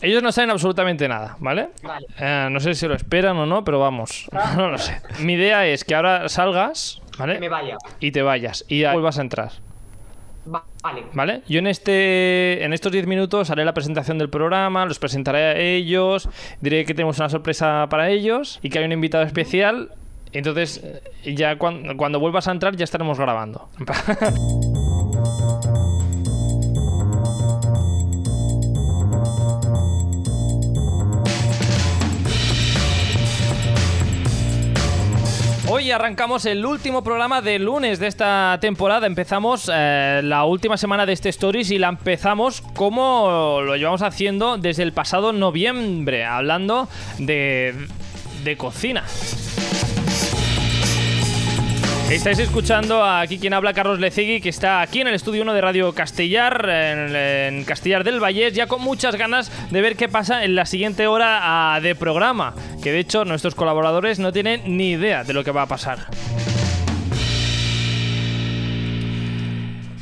Ellos no saben absolutamente nada, ¿vale? Vale. Eh, no sé si lo esperan o no, pero vamos, no lo sé. Mi idea es que ahora salgas, Que me ¿vale? vaya. Y te vayas y vuelvas a entrar. Va- Vale. ¿Vale? Yo en este en estos 10 minutos haré la presentación del programa, los presentaré a ellos, diré que tenemos una sorpresa para ellos y que hay un invitado especial. Entonces, eh, ya cuando, cuando vuelvas a entrar ya estaremos grabando. Hoy arrancamos el último programa de lunes de esta temporada. Empezamos eh, la última semana de este Stories y la empezamos como lo llevamos haciendo desde el pasado noviembre, hablando de, de cocina. Estáis escuchando aquí quien habla, Carlos Lecegui, que está aquí en el estudio 1 de Radio Castellar, en, en Castellar del Vallés, ya con muchas ganas de ver qué pasa en la siguiente hora ah, de programa. Que de hecho nuestros colaboradores no tienen ni idea de lo que va a pasar.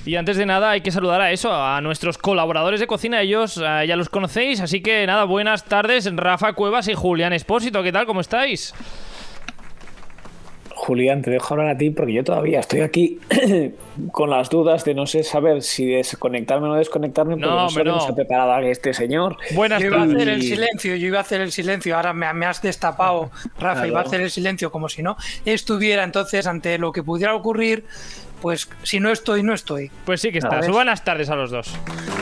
Y antes de nada hay que saludar a eso, a nuestros colaboradores de cocina, ellos ah, ya los conocéis, así que nada, buenas tardes, Rafa Cuevas y Julián Espósito, ¿qué tal? ¿Cómo estáis? Julián, te dejo hablar a ti porque yo todavía estoy aquí con las dudas de no sé saber si desconectarme o no desconectarme porque No, no, cómo no. se ha preparado este señor. Buenas Yo iba a tardes. hacer el silencio, yo iba a hacer el silencio, ahora me, me has destapado, Rafa, Claro. iba a hacer el silencio como si no estuviera entonces ante lo que pudiera ocurrir, pues si no estoy, no estoy. Pues sí que estás. Buenas tardes a los dos.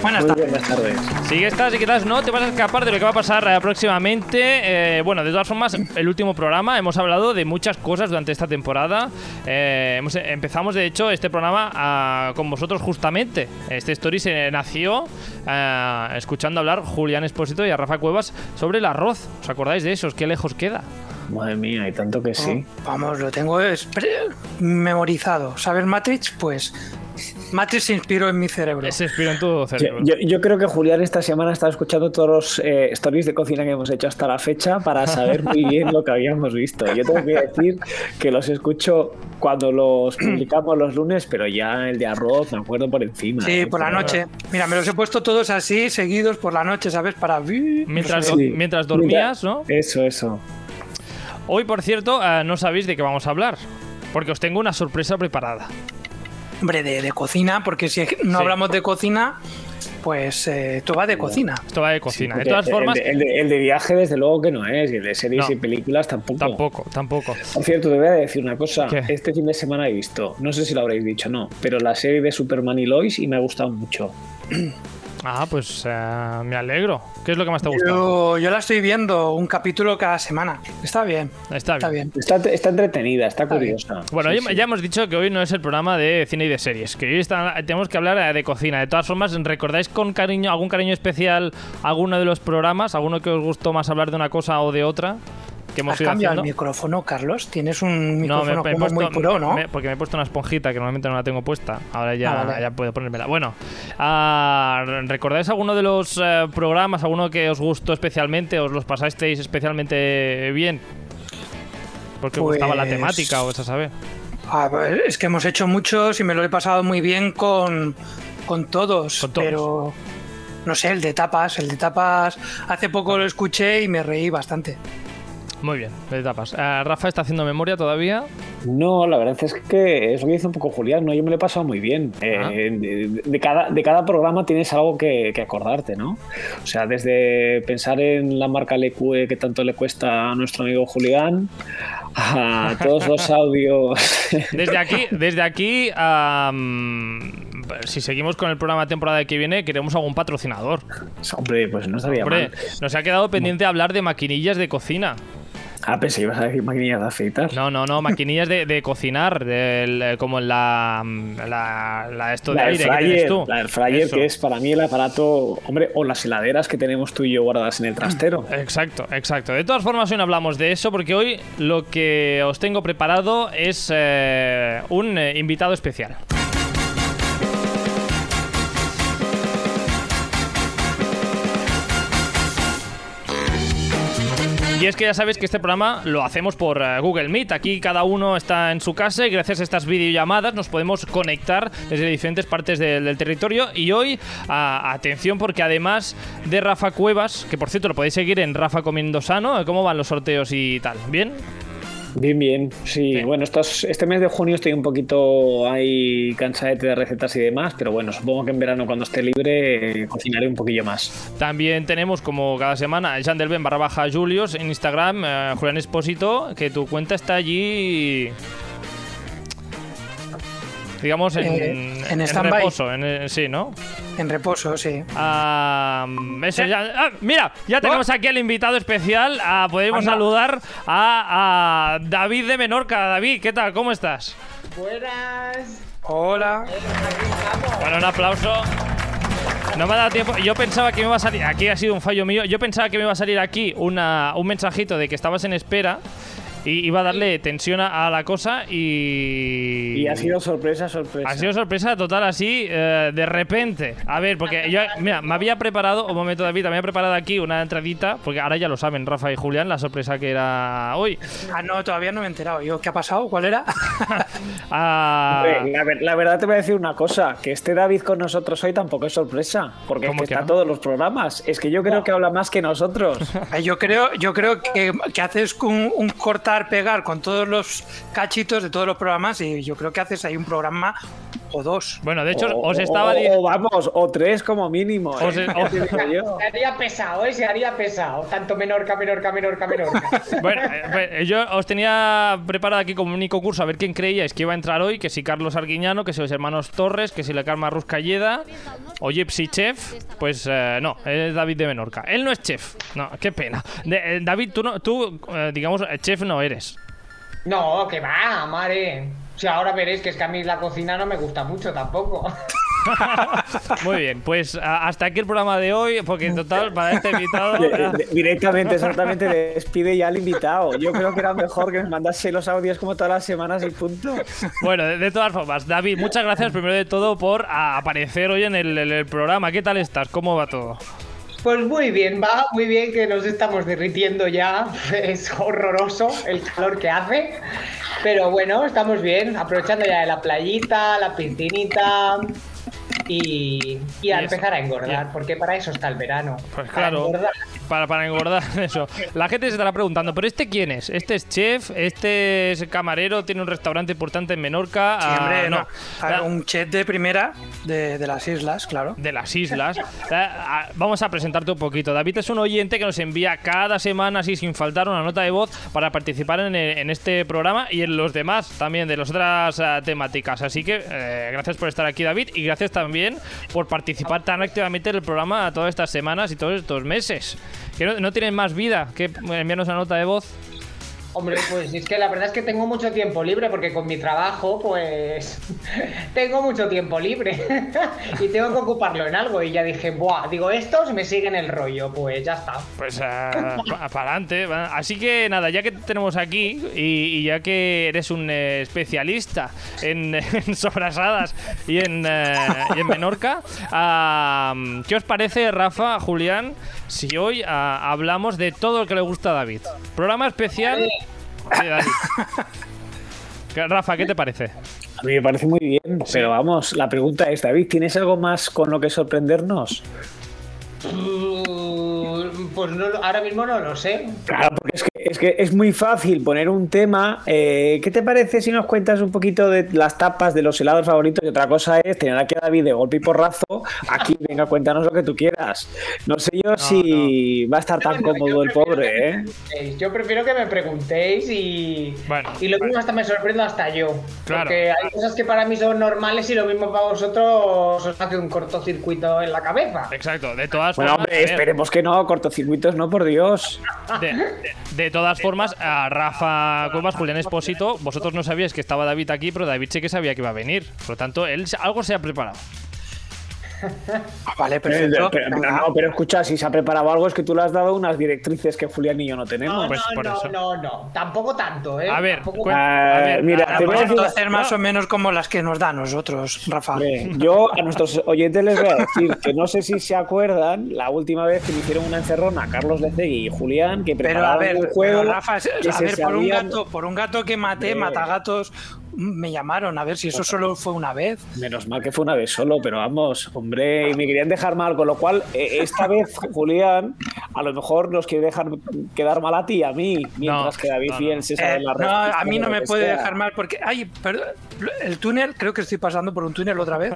Buenas tardes. buenas tardes. Sí que estás y que estás, no te vas a escapar de lo que va a pasar eh, próximamente. Eh, bueno, de todas formas, el último programa hemos hablado de muchas cosas durante esta temporada. Eh, hemos- empezamos, de hecho, este programa ah, con vosotros justamente. Este story se nació ah, escuchando hablar Julián Espósito y a Rafa Cuevas sobre el arroz. ¿Os acordáis de esos? ¿Qué lejos queda? Madre mía, hay tanto que sí. Vamos, lo tengo memorizado. ¿Sabes Matrix? Pues Matrix se inspiró en mi cerebro. Ese espíritu en tu Yo, cerebro. yo- yo creo que Julián esta semana está escuchando todos los eh, stories de cocina que hemos hecho hasta la fecha para saber muy bien lo que habíamos visto. Yo tengo que decir que los escucho cuando los publicamos los lunes, pero ya el de arroz me acuerdo por encima. Sí, ¿eh? por la noche. Mira, me los he puesto todos así, seguidos por la noche, ¿sabes? Para... Mientras, Sí. mientras dormías, ¿no? Eso, eso. Hoy, por cierto, ah, no sabéis de qué vamos a hablar. Porque os tengo una sorpresa preparada. Hombre, de, de cocina, porque si no Sí. hablamos de cocina, pues eh, esto va de cocina. Esto va de cocina. de Porque todas formas, El, de- el de, el de viaje, desde luego que no es, y el de series No. y películas tampoco. tampoco, tampoco. Por cierto, te voy a decir una cosa. ¿Qué? Este fin de semana he visto, no sé si lo habréis dicho o no, pero la serie de Superman y Lois y me ha gustado mucho. Ah, pues eh, me alegro. ¿Qué es lo que más te ha gustado? Yo, yo la estoy viendo un capítulo cada semana. Está bien. Está bien. Está bien. Está, está entretenida, está Está bien. curiosa. Bueno, Sí, ya, sí. ya hemos dicho que hoy no es el programa de cine y de series, que hoy está- tenemos que hablar de cocina. De todas formas, ¿recordáis con cariño, algún cariño especial alguno de los programas? ¿Alguno que os gustó más hablar de una cosa o de otra? Que hemos ¿Has ido cambiado el haciendo? micrófono, Carlos? Tienes un No, micrófono me, me como puesto, muy puro, ¿no? me- porque me he puesto una esponjita que normalmente no la tengo puesta. Ahora ya, Ah, vale. ya puedo ponérmela. Bueno, ah, ¿recordáis alguno de los eh, programas, alguno que os gustó especialmente, os los pasasteis especialmente bien? Porque os gustaba la Pues- temática o esa saber. A ver, es que hemos hecho muchos y me lo he pasado muy bien con, con todos, Con todos. pero no sé, el de tapas, el de tapas, hace poco lo escuché y me reí bastante. Muy bien, de tapas. Eh, Rafa está haciendo memoria todavía. No, la verdad es que es lo que dice un poco Julián, ¿no? Yo me lo he pasado muy bien. Eh, Ah. de, de cada, de cada programa tienes algo que, que acordarte, ¿no? O sea, desde pensar en la marca LQE que tanto le cuesta a nuestro amigo Julián, a todos los audios. Desde aquí, desde aquí, si seguimos con el programa temporada que viene, queremos algún patrocinador. Hombre, pues no estaría Hombre, mal. nos ha quedado pendiente hablar de maquinillas de cocina. Ah, pensé que ibas a decir maquinillas de afeitar. No, no, no, maquinillas de, de cocinar, eh, como la, la, la esto de La aire que tienes tú. la air fryer, Eso. que es para mí el aparato, hombre, o las heladeras que tenemos tú y yo guardadas en el trastero. Exacto, exacto. De todas formas, hoy no hablamos de eso porque hoy lo que os tengo preparado es eh, un eh, invitado especial. Y es que ya sabéis que este programa lo hacemos por eh, Google Meet. Aquí cada uno está en su casa y gracias a estas videollamadas nos podemos conectar desde diferentes partes del, territorio. Y hoy, atención, porque además de Rafa Cuevas, que por cierto lo podéis seguir en Rafa Comiendo Sano, ¿cómo van los sorteos y tal? ¿Bien? Bien, bien. Sí, bueno, estos, este mes de junio estoy un poquito ahí cansadete de recetas y demás, pero bueno, supongo que en verano cuando esté libre eh, cocinaré un poquillo más. También tenemos, como cada semana, el Jandelben barra baja Julius en Instagram, eh, Julián Espósito, que tu cuenta está allí. Digamos en, Eh, en reposo, en, eh, sí, ¿no? En reposo, sí. Ah, eso ya. ah, mira, ya tenemos aquí al invitado especial. Ah, podemos Anda. saludar a, a David de Menorca. David, ¿qué tal? ¿Cómo estás? Buenas. Hola. Bueno, un aplauso. No me ha dado tiempo. Yo pensaba que me iba a salir. Aquí ha sido un fallo mío. Yo pensaba que me iba a salir aquí una, un mensajito de que estabas en espera. Y iba a darle tensión a, a la cosa y. Y ha sido sorpresa, sorpresa. Ha sido sorpresa total así, eh, de repente. A ver, porque yo, mira, me había preparado, un momento David, me había preparado aquí una entradita, porque ahora ya lo saben Rafa y Julián, la sorpresa que era hoy. Ah, no, todavía no me he enterado. Yo, ¿qué ha pasado? ¿Cuál era? Ah, la, ver- la verdad te voy a decir una cosa, que esté David con nosotros hoy tampoco es sorpresa, porque es ¿Cómo que que está no? todos los programas. Es que yo creo que habla más que nosotros. Yo creo, yo creo que, que haces un, un cortar-pegar con todos los cachitos de todos los programas y yo creo que haces ahí un programa o dos. bueno, de hecho, O- os estaba o, diciendo. o vamos, o tres como mínimo. Os- ¿eh? os- yo. Se haría pesado, ¿eh? Se haría pesado. Tanto Menorca, Menorca, Menorca, Menorca. Bueno, eh, pues, yo os tenía preparado aquí como único curso a ver quién creíais que iba a entrar hoy, que si Carlos Arguiñano, que si los hermanos Torres, que si la Karma Ruscalleda o Gypsy Chef, pues eh, no, es David de Menorca. Él no es chef, no, qué pena. De- eh, David, tú, no, tú eh, digamos, eh, chef no eres. No, que va, madre. O sea, ahora veréis que es que a mí la cocina no me gusta mucho tampoco. Muy bien, pues hasta aquí el programa de hoy, porque en total, para este invitado. De- de- directamente, exactamente, despide ya al invitado. Yo creo que era mejor que me mandase los audios como todas las semanas y punto. Bueno, de, de todas formas, David, muchas gracias primero de todo por aparecer hoy en el, en el programa. ¿Qué tal estás? ¿Cómo va todo? Pues muy bien, va muy bien que nos estamos derritiendo ya. Es horroroso el calor que hace. Pero bueno, estamos bien, aprovechando ya de la playita, la piscinita y, y a Y empezar a engordar, Bien. porque para eso está el verano. Pues para claro, engordar. Para, para engordar eso. La gente se estará preguntando, ¿pero este quién es? ¿Este es chef? ¿Este es camarero? ¿Tiene un restaurante importante en Menorca? Sí, Ah, hombre, no. no. A ver, Ah, Un chef de primera de, de las islas, claro. de las islas. Vamos a presentarte un poquito. David es un oyente que nos envía cada semana, así sin faltar, una nota de voz para participar en, en este programa y en los demás también, de las otras ah, temáticas. Así que eh, gracias por estar aquí, David, y gracias también por participar tan activamente en el programa todas estas semanas y todos estos meses. Que no, no tienen más vida que enviarnos una nota de voz. Hombre, pues es que la verdad es que tengo mucho tiempo libre porque con mi trabajo, pues tengo mucho tiempo libre y tengo que ocuparlo en algo. Y ya dije, buah, digo, estos me siguen el rollo, pues ya está. Pues para adelante. Así que nada, ya que te tenemos aquí y, y ya que eres un eh, especialista en, en sobrasadas y en, eh, y en Menorca, ¿qué os parece, Rafa, Julián, si hoy ah, hablamos de todo lo que le gusta a David? Programa especial. Sí, David. ¿Qué- Rafa, ¿qué te parece? A mí me parece muy bien, pero vamos, la pregunta es, David, ¿tienes algo más con lo que sorprendernos? Mm, Pues no, lo- ahora mismo no lo sé. Claro, porque es que es, que es muy fácil poner un tema. eh, ¿Qué te parece si nos cuentas un poquito de las tapas de los helados favoritos? Y otra cosa es tener aquí a David de golpe y porrazo. Aquí, venga, cuéntanos lo que tú quieras. No sé yo si va a estar tan cómodo el prefiero pobre, que ¿eh? Yo prefiero que me preguntéis y, Bueno, y lo mismo hasta me sorprendo hasta yo. Claro. Porque hay cosas que para mí son normales y lo mismo para vosotros os hace un cortocircuito en la cabeza. Exacto. De todas Bueno, formas. hombre, a ver, esperemos que no, cortocircuitos no, por Dios. De, de- de todas formas, a Rafa Cuevas, Julián Espósito, vosotros no sabíais que estaba David aquí, pero David sí que sabía que iba a venir. Por lo tanto, él algo se ha preparado. Vale, Eh, perfecto. pero, Venga. no, pero escucha, si se ha preparado algo es que tú le has dado unas directrices que Julián y yo no tenemos. No, Pues no, por no, eso. no, no. Tampoco tanto, ¿eh? A ver, Tampoco- Ah, a ver, mira, a- te a- voy a decir- hacer más o menos como las que nos da a nosotros, Rafa. Yo a nuestros oyentes les voy a decir que no sé si se acuerdan la última vez que me hicieron una encerrona Carlos Lecegui y Julián que Pero a prepararon ver, un juego pero, Rafa, a ver, por un sabían- gato, por un gato que maté, Hombre. matagatos, me llamaron. A ver si eso solo fue una vez. Menos mal que fue una vez solo, pero vamos, hombre, y me querían dejar mal, con lo cual eh, esta vez Julián a lo mejor nos quiere dejar quedar mal a ti y a mí, mientras No, que David no, Fiel no. se sabe Eh, la no, respuesta a mí no me puede sea. dejar mal porque, ay, perdón, el túnel, creo que estoy pasando por un túnel otra vez.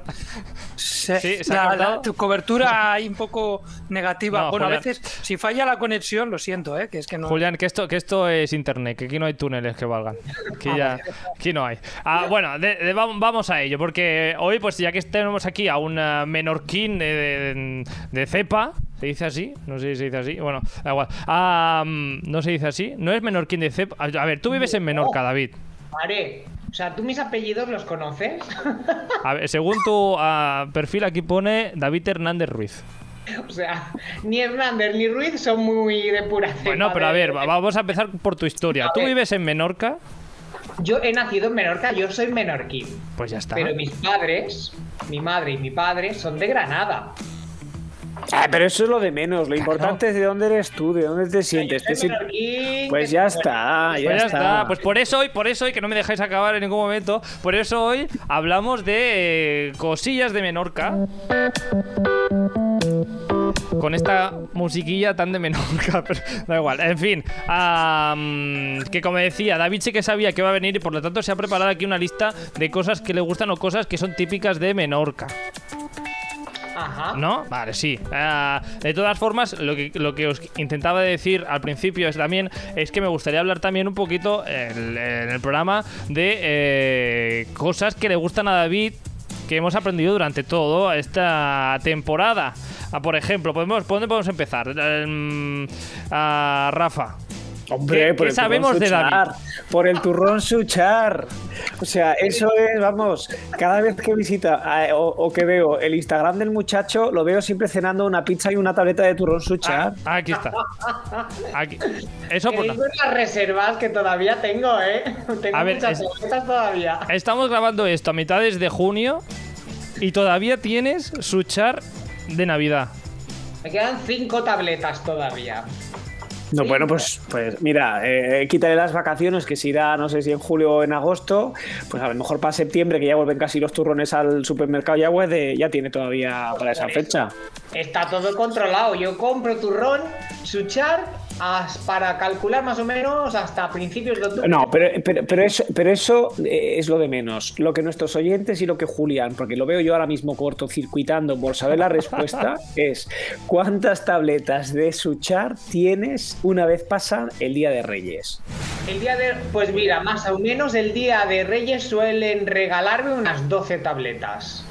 Se- Sí, se ha la, la- tu cobertura hay un poco negativa. No, bueno, Julián. a veces, si falla la conexión, lo siento, ¿eh? que es que no. Julián, que esto, que esto es internet, que aquí no hay túneles que valgan. Aquí ya, aquí no hay. Ah, bueno, de- de- vam- vamos a ello, porque hoy, pues ya que tenemos aquí a un ah, menorquín de, de- de cepa, ¿se dice así? No sé si se dice así. Bueno, da igual. Ah, mm, no se dice así. No es menorquín de cepa. A ver, tú vives en Menorca, David. Vale. O sea, ¿tú mis apellidos los conoces? A ver, según tu ah, perfil aquí pone David Hernández Ruiz. o sea, ni Hernández ni Ruiz son muy de pura cepa Bueno, pero a ver, va- vamos a empezar por tu historia. ¿Tú vives en Menorca? Yo he nacido en Menorca, yo soy menorquín. Pues ya está. Pero mis padres, mi madre y mi padre, son de Granada. Ah, pero eso es lo de menos, lo importante es de dónde eres tú, de dónde te sientes. Te Pues que- ya está, ya, Pues ya está. está. Pues por eso hoy, por eso hoy, que no me dejáis acabar en ningún momento, por eso hoy hablamos de eh, cosillas de Menorca. Con esta musiquilla tan de Menorca, pero da igual. En fin, que como decía, David sí que sabía que iba a venir y por lo tanto se ha preparado aquí una lista de cosas que le gustan o cosas que son típicas de Menorca. Ajá. ¿No? Vale, sí. Ah, de todas formas, lo que, lo que os intentaba decir al principio es también es que me gustaría hablar también un poquito en el programa de eh, cosas que le gustan a David que hemos aprendido durante toda esta temporada. Ah, por ejemplo, podemos, ¿por dónde podemos empezar? Em, a Rafa. Hombre, ¿Qué- por qué el sabemos turrón de David? Suchar, Por el turrón suchar. O sea, eso es, vamos, cada vez que visita eh, o, o que veo el Instagram del muchacho, lo veo siempre cenando una pizza y una tableta de turrón suchar. Ah, aquí está. Aquí. Eso por las reservas que todavía tengo, ¿eh? Tengo A ver, muchas es- tarjetas todavía. Estamos grabando esto a mitades de junio y todavía tienes su char de Navidad. Me quedan cinco tabletas todavía. No, bueno, pues, pues mira, eh, quítale las vacaciones, que se irá, no sé si en julio o en agosto, pues a lo mejor para septiembre, que ya vuelven casi los turrones al supermercado ya, pues de, ya tiene todavía para esa fecha. Está todo controlado. Yo compro turrón, suchar, as- para calcular más o menos hasta principios de octubre. No, pero, pero, pero eso, pero eso eh, es lo de menos. Lo que nuestros oyentes y lo que Julián, porque lo veo yo ahora mismo cortocircuitando por saber la respuesta, es ¿cuántas tabletas de Suchar tienes una vez pasa el Día de Reyes? El día de. Pues mira, más o menos el día de Reyes suelen regalarme unas 12 tabletas.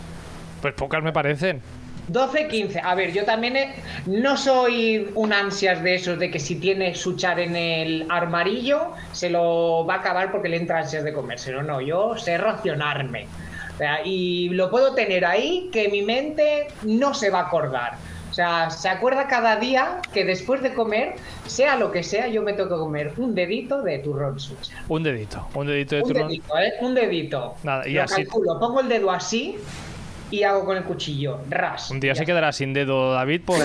Pues pocas me parecen. 12, 15. A ver, yo también he- no soy un ansias de esos de que si tiene suchar en el armarillo se lo va a acabar porque le entra ansias de comérselo. No, yo sé racionarme. O sea, y lo puedo tener ahí que mi mente no se va a acordar. O sea, se acuerda cada día que después de comer, sea lo que sea, yo me tengo que comer un dedito de turrón suchar. Un dedito. Un dedito de Un turrón. dedito, ¿eh? Un dedito. Nada, y Lo así- calculo, pongo el dedo así y hago con el cuchillo. Ras. Un día se quedará sin dedo David por...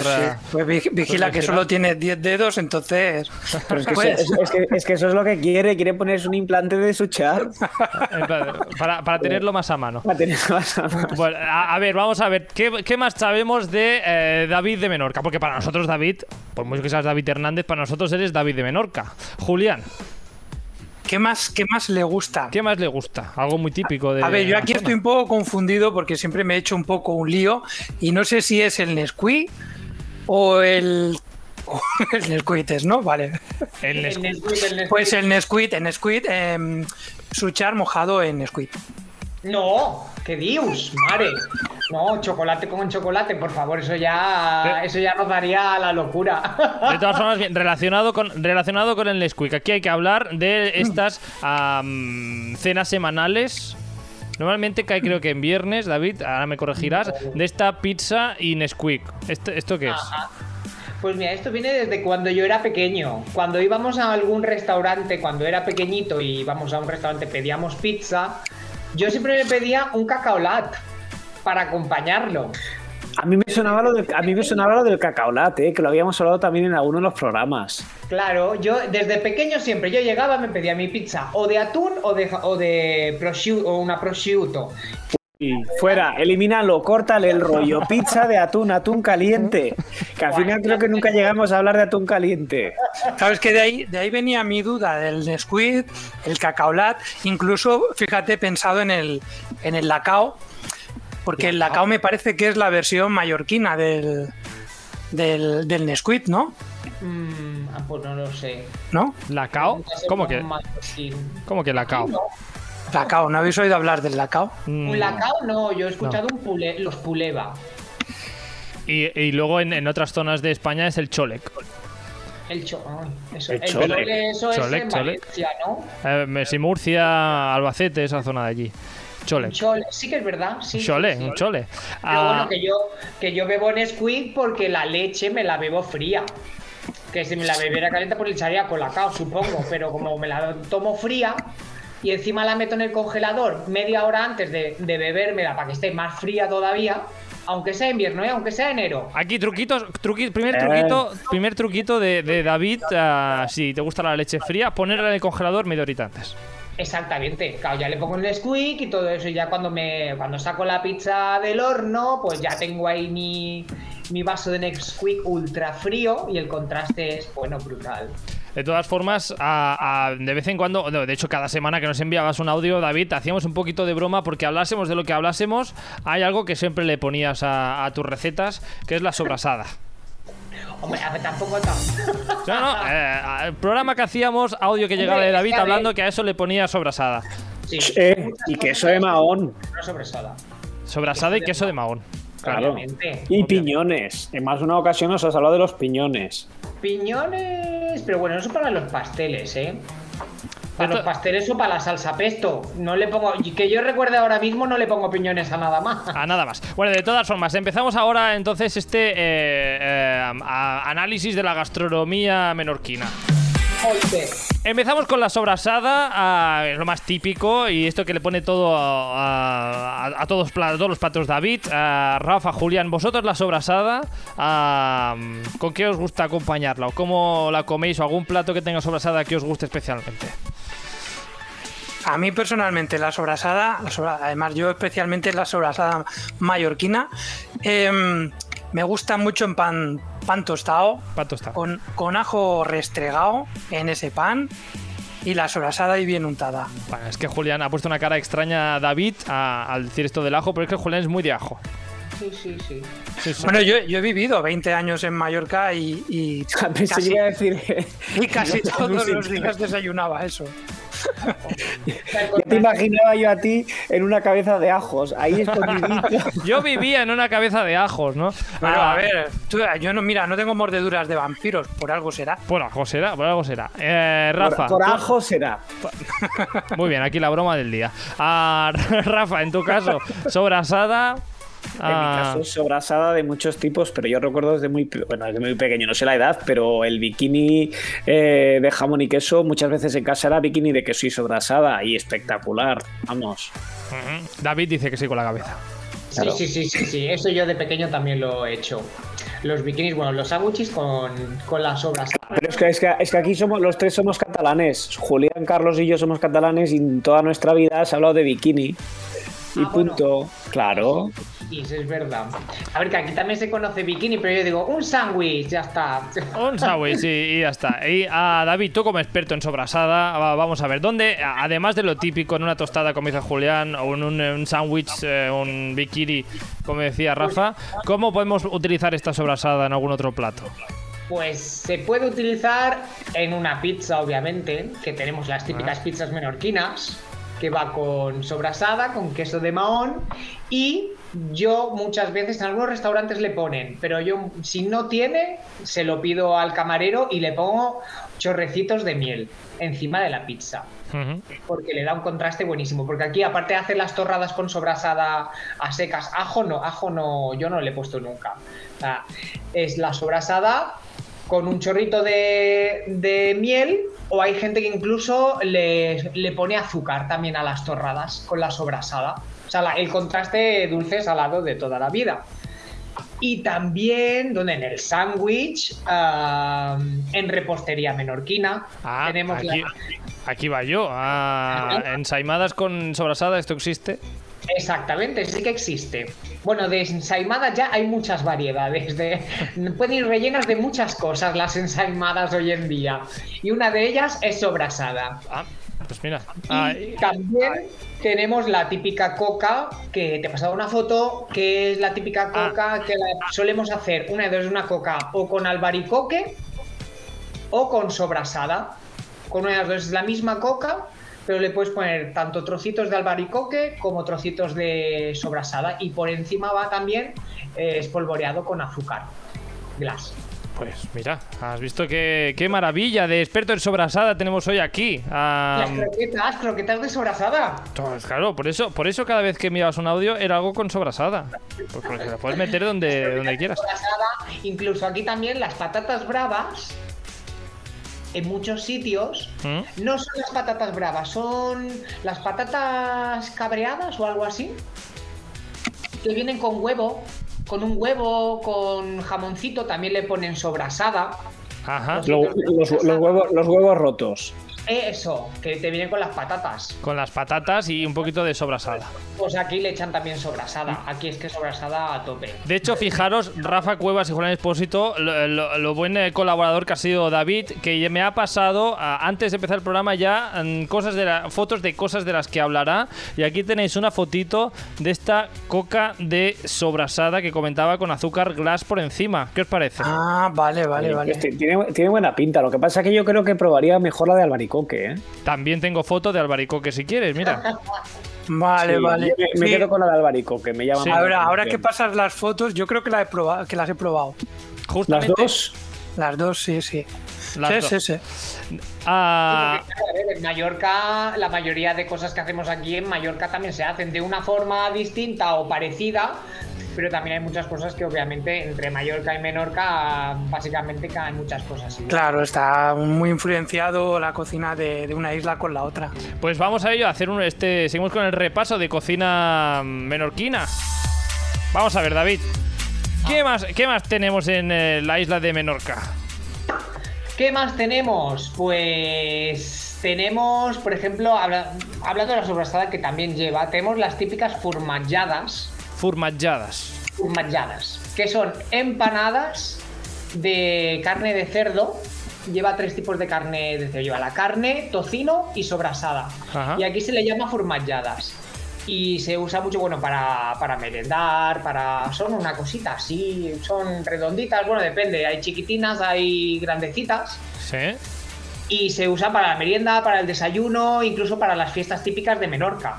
Pues vi- vigila que solo tiene 10 dedos, entonces. Pero es que, Pues- eso, es, es que, es que eso es lo que quiere, quiere ponerse un implante de Suchar en plan, para, para tenerlo más a mano. para tener más a mano. Bueno, a, a ver, vamos a ver, ¿qué, qué más sabemos de eh, David de Menorca? Porque para nosotros David, por mucho que seas David Hernández, para nosotros eres David de Menorca. Julián, ¿Qué más, ¿Qué más le gusta? ¿qué más le gusta? Algo muy típico de... A ver, yo aquí estoy un poco confundido porque siempre me he hecho un poco un lío y no sé si es el Nesquik o el. el Nesquik, ¿no? Vale. El El Nesquik. Nesquik, el Nesquik. Pues el Nesquik, el Nesquik, eh, suchar mojado en Nesquik. No, que dios, mare. No, chocolate con chocolate, por favor, eso ya, eso ya nos daría la locura. De todas formas, bien, relacionado con, relacionado con el Nesquik, aquí hay que hablar de estas cenas semanales Normalmente cae creo que en viernes, David, ahora me corregirás, de esta pizza y Nesquik. ¿Esto, ¿Esto qué es? Ajá. Pues mira, esto viene desde cuando yo era pequeño. Cuando íbamos a algún restaurante, cuando era pequeñito y íbamos a un restaurante, pedíamos pizza, yo siempre me pedía un cacaolat para acompañarlo. A mí me sonaba lo del, a mí me sonaba lo del cacaolate, eh, que lo habíamos hablado también en alguno de los programas. Claro, yo desde pequeño siempre, yo llegaba, me pedía mi pizza o de atún o de, o de prosciutto, o una prosciutto. Y fuera, elimínalo, córtale el rollo. Pizza de atún, atún caliente. Que al final creo que nunca llegamos a hablar de atún caliente. Sabes que de ahí, de ahí venía mi duda del Nesquik, el cacaolat, incluso, fíjate, he pensado en el, en el lacao, porque el lacao me parece que es la versión mallorquina del, del, del Nesquik, ¿no? Mm, ah, pues no lo sé. ¿No? ¿Lacao? ¿Cómo que. ¿Cómo que lacao? No, Lacao, ¿no habéis oído hablar del lacao? Mm, Un lacao no, yo he escuchado un pule, los puleva. Y, y luego en, en otras zonas de España es el cholec. El cho, eso, El el chole. chole, eso Cholec, es en cholec. Valencia, ¿no? Eh, sí, Murcia, Albacete, esa zona de allí. Chole. Un chole, sí que es verdad, sí. Chole, sí. un chole. Pero Ah, bueno, que yo, que yo bebo Nesquik porque la leche me la bebo fría. Que si me la bebiera caliente, pues le echaría colacao, supongo. Pero como me la tomo fría y encima la meto en el congelador media hora antes de, de bebérmela para que esté más fría todavía, aunque sea invierno, ¿eh? aunque sea enero. Aquí truquitos, truqui- primer Eh. truquito, primer truquito de, de David, ah, si te gusta la leche fría, ponerla en el congelador media horita antes. Exactamente, ya le pongo el Nesquik y todo eso, y ya cuando me cuando saco la pizza del horno, pues ya tengo ahí mi, mi vaso de Nesquik ultra frío y el contraste es, bueno, brutal. De todas formas, de vez en cuando, de hecho cada semana que nos enviabas un audio, David, hacíamos un poquito de broma porque hablásemos de lo que hablásemos, hay algo que siempre le ponías a tus recetas, que es la sobrasada. Hombre, a ver, tampoco. No, no, eh, el programa que hacíamos, audio que llegaba de David hablando que a eso le ponía sobrasada. Sí, Eh, y queso de mahón. no sobresada. Sobrasada y queso de mahón. Claro. Obviamente. Y piñones. En más de una ocasión nos has hablado de los piñones. Piñones, pero bueno, eso para los pasteles, ¿eh? Para Esto- los pasteles o para la salsa pesto. No le pongo, y que yo recuerde ahora mismo, no le pongo piñones a nada más. A nada más. Bueno, de todas formas, empezamos ahora entonces este eh, eh, a- análisis de la gastronomía menorquina. Joder. Empezamos con la sobrasada, ah, es lo más típico y esto que le pone todo a, a- a todos, pla- todos los platos David, a Rafa, Julián, vosotros la sobrasada, ah, ¿con qué os gusta acompañarla? ¿O cómo la coméis? ¿O algún plato que tenga sobrasada que os guste especialmente? A mí personalmente la sobrasada, la además yo especialmente la sobrasada mallorquina, em, me gusta mucho en pan, pan tostado, Pan tostado. con, con ajo restregado en ese pan y la sobrasada y bien untada. Bueno, es que Julián ha puesto una cara extraña a David a- al decir esto del ajo, pero es que Julián es muy de ajo. Sí, sí, sí. Sí, sí. Bueno, yo, yo he vivido 20 años en Mallorca y, y casi, iba a decir. y casi en un todos los días desayunaba eso. Ya te imaginaba yo a ti en una cabeza de ajos, ahí escondidito. Yo vivía en una cabeza de ajos, ¿no? Pero Ah, a ver, tú- yo no, mira, no tengo mordeduras de vampiros, por algo será. Por algo será, por algo será. Eh, Rafa. Por, por ajo será. Muy bien, aquí la broma del día. Ah, Rafa, en tu caso, sobrasada. En mi ah, caso es sobrasada de muchos tipos, pero yo recuerdo desde muy, bueno, desde muy pequeño, no sé la edad, pero el bikini eh, de jamón y queso muchas veces en casa era bikini de queso y sobrasada y espectacular, vamos. David dice que sí con la cabeza. Sí, Claro. sí, sí, sí, sí. Eso yo de pequeño también lo he hecho. Los bikinis, bueno, los sándwiches con, con las obras. Pero es que, es que, es que aquí somos los tres somos catalanes. Julián, Carlos y yo somos catalanes y en toda nuestra vida se ha hablado de bikini. Y Ah, bueno. punto. Claro. Sí, eso es verdad. A ver, que aquí también se conoce bikini, pero yo digo, un sándwich, ya está. Un sándwich sí, y ya está. Y a David, tú como experto en sobrasada, va- vamos a ver, ¿dónde, además de lo típico en una tostada, como dice Julián, o en un, un sándwich, eh, un bikini, como decía Rafa, ¿cómo podemos utilizar esta sobrasada en algún otro plato? Pues se puede utilizar en una pizza, obviamente, que tenemos las típicas pizzas menorquinas. Que va con sobrasada, con queso de mahón y yo muchas veces en algunos restaurantes le ponen, pero yo si no tiene, se lo pido al camarero y le pongo chorrecitos de miel encima de la pizza. Porque le da un contraste buenísimo. Porque aquí, aparte de hacer las torradas con sobrasada a secas, ajo no, ajo no, yo no le he puesto nunca. Es la sobrasada con un chorrito de, de miel, o hay gente que incluso le, le pone azúcar también a las torradas con la sobrasada. O sea, la- el contraste dulce-salado de toda la vida. Y también, donde en el sándwich, ah, en repostería menorquina, Ah, tenemos la- aquí, aquí va yo. Ah, ensaimadas con sobrasada, ¿esto existe? Exactamente, sí que existe. Bueno, de ensaimadas ya hay muchas variedades. De, pueden ir rellenas de muchas cosas las ensaimadas hoy en día. Y una de ellas es sobrasada. Ah, pues mira. Y también tenemos la típica coca, que te he pasado una foto, que es la típica Ah. coca que la solemos hacer, una de dos, una coca o con albaricoque o con sobrasada. Con una de las dos es la misma coca, pero le puedes poner tanto trocitos de albaricoque como trocitos de sobrasada. Y por encima va también eh, espolvoreado con azúcar. Glass. Pues mira, has visto qué, qué maravilla de experto en sobrasada tenemos hoy aquí. Ah, Las croquetas, croquetas de sobrasada. pues claro, por eso, por eso cada vez que mirabas un audio era algo con sobrasada. Pues porque la puedes meter donde, donde quieras. sobrasada, incluso aquí también las patatas bravas, en muchos sitios, ¿Mm? no son las patatas bravas, son las patatas cabreadas o algo así, que vienen con huevo, con un huevo, con jamoncito, también le ponen sobrasada. Ajá. Lo- los, los huevos, los huevos rotos. Eso, que te vienen con las patatas. Con las patatas y un poquito de sobrasada. Pues aquí le echan también sobrasada. Aquí es que sobrasada a tope. De hecho, fijaros, Rafa Cuevas y Julián Espósito, lo, lo- lo buen eh, colaborador que ha sido David, que me ha pasado antes de empezar el programa ya mm, cosas de la- fotos de cosas de las que hablará. Y aquí tenéis una fotito de esta coca de sobrasada que comentaba con azúcar glass por encima. ¿Qué os parece? Ah, vale, vale, vale. Este, tiene, tiene buena pinta. Lo que pasa es que yo creo que probaría mejor la de albaricoque, ¿eh? También tengo foto de albaricoque si quieres, mira. Vale, Sí, vale. yo Me, me Sí. quedo con la de albaricoque, me llama Sí. Ahora, ahora que pasas las fotos, yo creo que, la he probado, que las he probado. ¿Las Justamente dos? Las dos, sí, sí. Las sí, dos. sí, sí. Ah, en Mallorca, la mayoría de cosas que hacemos aquí en Mallorca también se hacen de una forma distinta o parecida, pero también hay muchas cosas que obviamente entre Mallorca y Menorca básicamente caen muchas cosas. Claro, está muy influenciado la cocina de, de una isla con la otra. Pues vamos a ello, a hacer un este. Seguimos con el repaso de cocina menorquina. Vamos a ver, David. ¿Qué más, qué más tenemos en eh, la isla de Menorca? ¿Qué más tenemos? Pues tenemos, por ejemplo, habla- hablando de la sobrasada que también lleva, tenemos las típicas furmalladas. Furmalladas. Furmalladas, que son empanadas de carne de cerdo. Lleva tres tipos de carne de cerdo. Lleva la carne, tocino y sobrasada. Ajá. Y aquí se le llama furmalladas. Y se usa mucho, bueno, para, para merendar, para... Son una cosita así, son redonditas, bueno, depende. Hay chiquitinas, hay grandecitas. ¿Sí? Y se usa para la merienda, para el desayuno, incluso para las fiestas típicas de Menorca.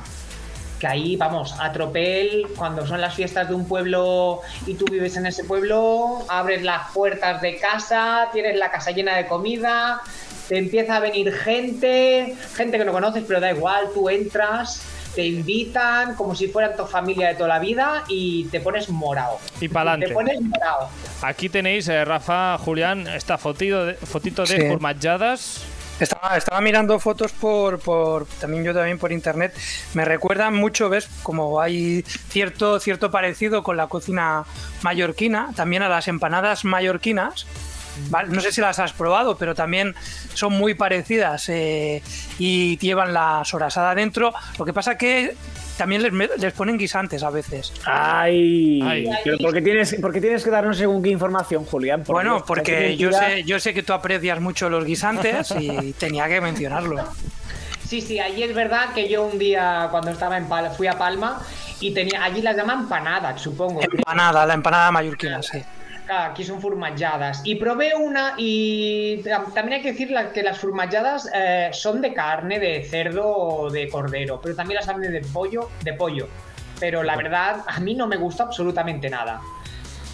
Que ahí, vamos, a tropel, cuando son las fiestas de un pueblo y tú vives en ese pueblo, abres las puertas de casa, tienes la casa llena de comida, te empieza a venir gente, gente que no conoces, pero da igual, tú entras, te invitan como si fueran tu familia de toda la vida y te pones morado. Y pa'lante. Te pones morado. Aquí tenéis, eh, Rafa, Julián, esta fotito de, fotito de Sí. Estaba, estaba mirando fotos por, por también yo también por internet. Me recuerdan mucho, ves, como hay cierto, cierto parecido con la cocina mallorquina, también a las empanadas mallorquinas. Vale, No sé si las has probado, pero también son muy parecidas eh, y llevan la sobrasada dentro. Lo que pasa que también les, les ponen guisantes a veces. Ay, Ay. pero ¿por qué, tienes, por qué tienes que darnos según qué información, Julián? Por bueno, Dios, porque yo sé, yo sé que tú aprecias mucho los guisantes y tenía que mencionarlo. Sí, sí, allí es verdad que yo un día cuando estaba en Palma, fui a Palma y tenía allí las llaman empanadas, supongo. Empanada, la empanada mallorquina, sí. Claro, aquí son formatjadas. Y probé una y tam- también hay que decir que las formatjadas eh, son de carne, de cerdo o de cordero, pero también las hacen de pollo, de pollo. Pero la verdad, a mí no me gusta absolutamente nada.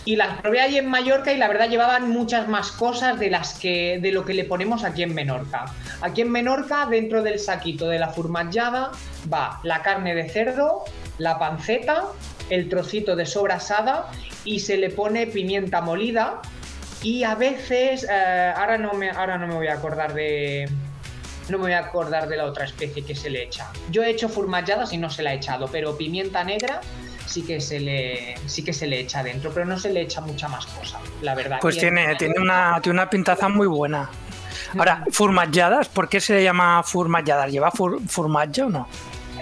Y las probé allí en Mallorca y la verdad llevaban muchas más cosas de las que de lo que le ponemos aquí en Menorca. Aquí en Menorca, dentro del saquito de la formatjada, va la carne de cerdo, la panceta, el trocito de sobrasada y se le pone pimienta molida. Y a veces, eh, ahora, no me, ahora no me voy a acordar de. No me voy a acordar de la otra especie que se le echa. Yo he hecho formatjadas y no se la he echado, pero pimienta negra sí que se le sí que se le echa dentro, pero no se le echa mucha más cosa, la verdad. Pues tiene, tiene, una, tiene una pintaza muy buena. Ahora, furmatjadas, ¿por qué se le llama furmatjadas? ¿Lleva fur, o no?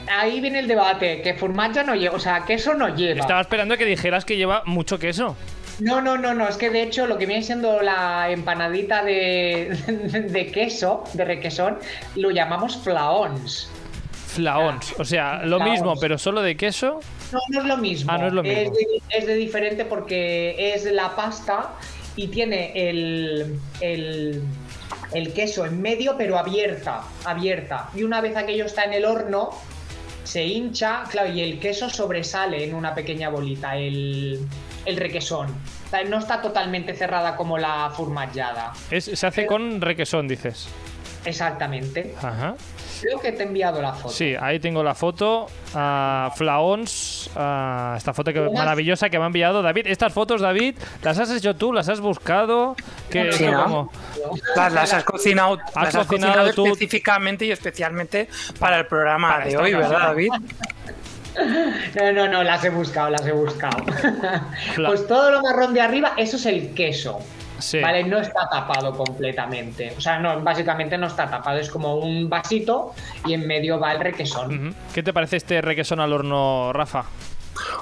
Ahí viene el debate, que formatja no lleva, o sea, queso no lleva. Estaba esperando a que dijeras que lleva mucho queso. No, no, no, no, es que de hecho lo que viene siendo la empanadita de, de queso, de requesón, lo llamamos flaons. Flaons. O sea, lo Flaons. mismo, pero solo de queso. No, no es lo mismo. Ah, no es lo mismo. de, es de diferente porque es la pasta y tiene el, el, el queso en medio, pero abierta, abierta. Y una vez aquello está en el horno, se hincha, claro, y el queso sobresale en una pequeña bolita, el, el requesón. No está totalmente cerrada como la formatjada. Es, se hace con requesón, dices. Exactamente. Ajá. Creo que te he enviado la foto. Sí, ahí tengo la foto. ah, flaons. ah, esta foto que maravillosa que me ha enviado David. Estas fotos, David, ¿las has hecho tú? ¿Las has buscado? ¿Qué, Sí, esto ¿no? cómo? Las, las has cocinado, las has cocinado cocinado tú. específicamente y especialmente para el programa Para de hoy. ¿verdad, David? No, no, no, las he buscado, las he buscado. Pues todo lo marrón de arriba, eso es el queso. Sí. Vale, no está tapado completamente. O sea, no, básicamente no está tapado. Es como un vasito y en medio va el requesón. ¿Qué te parece este requesón al horno, Rafa?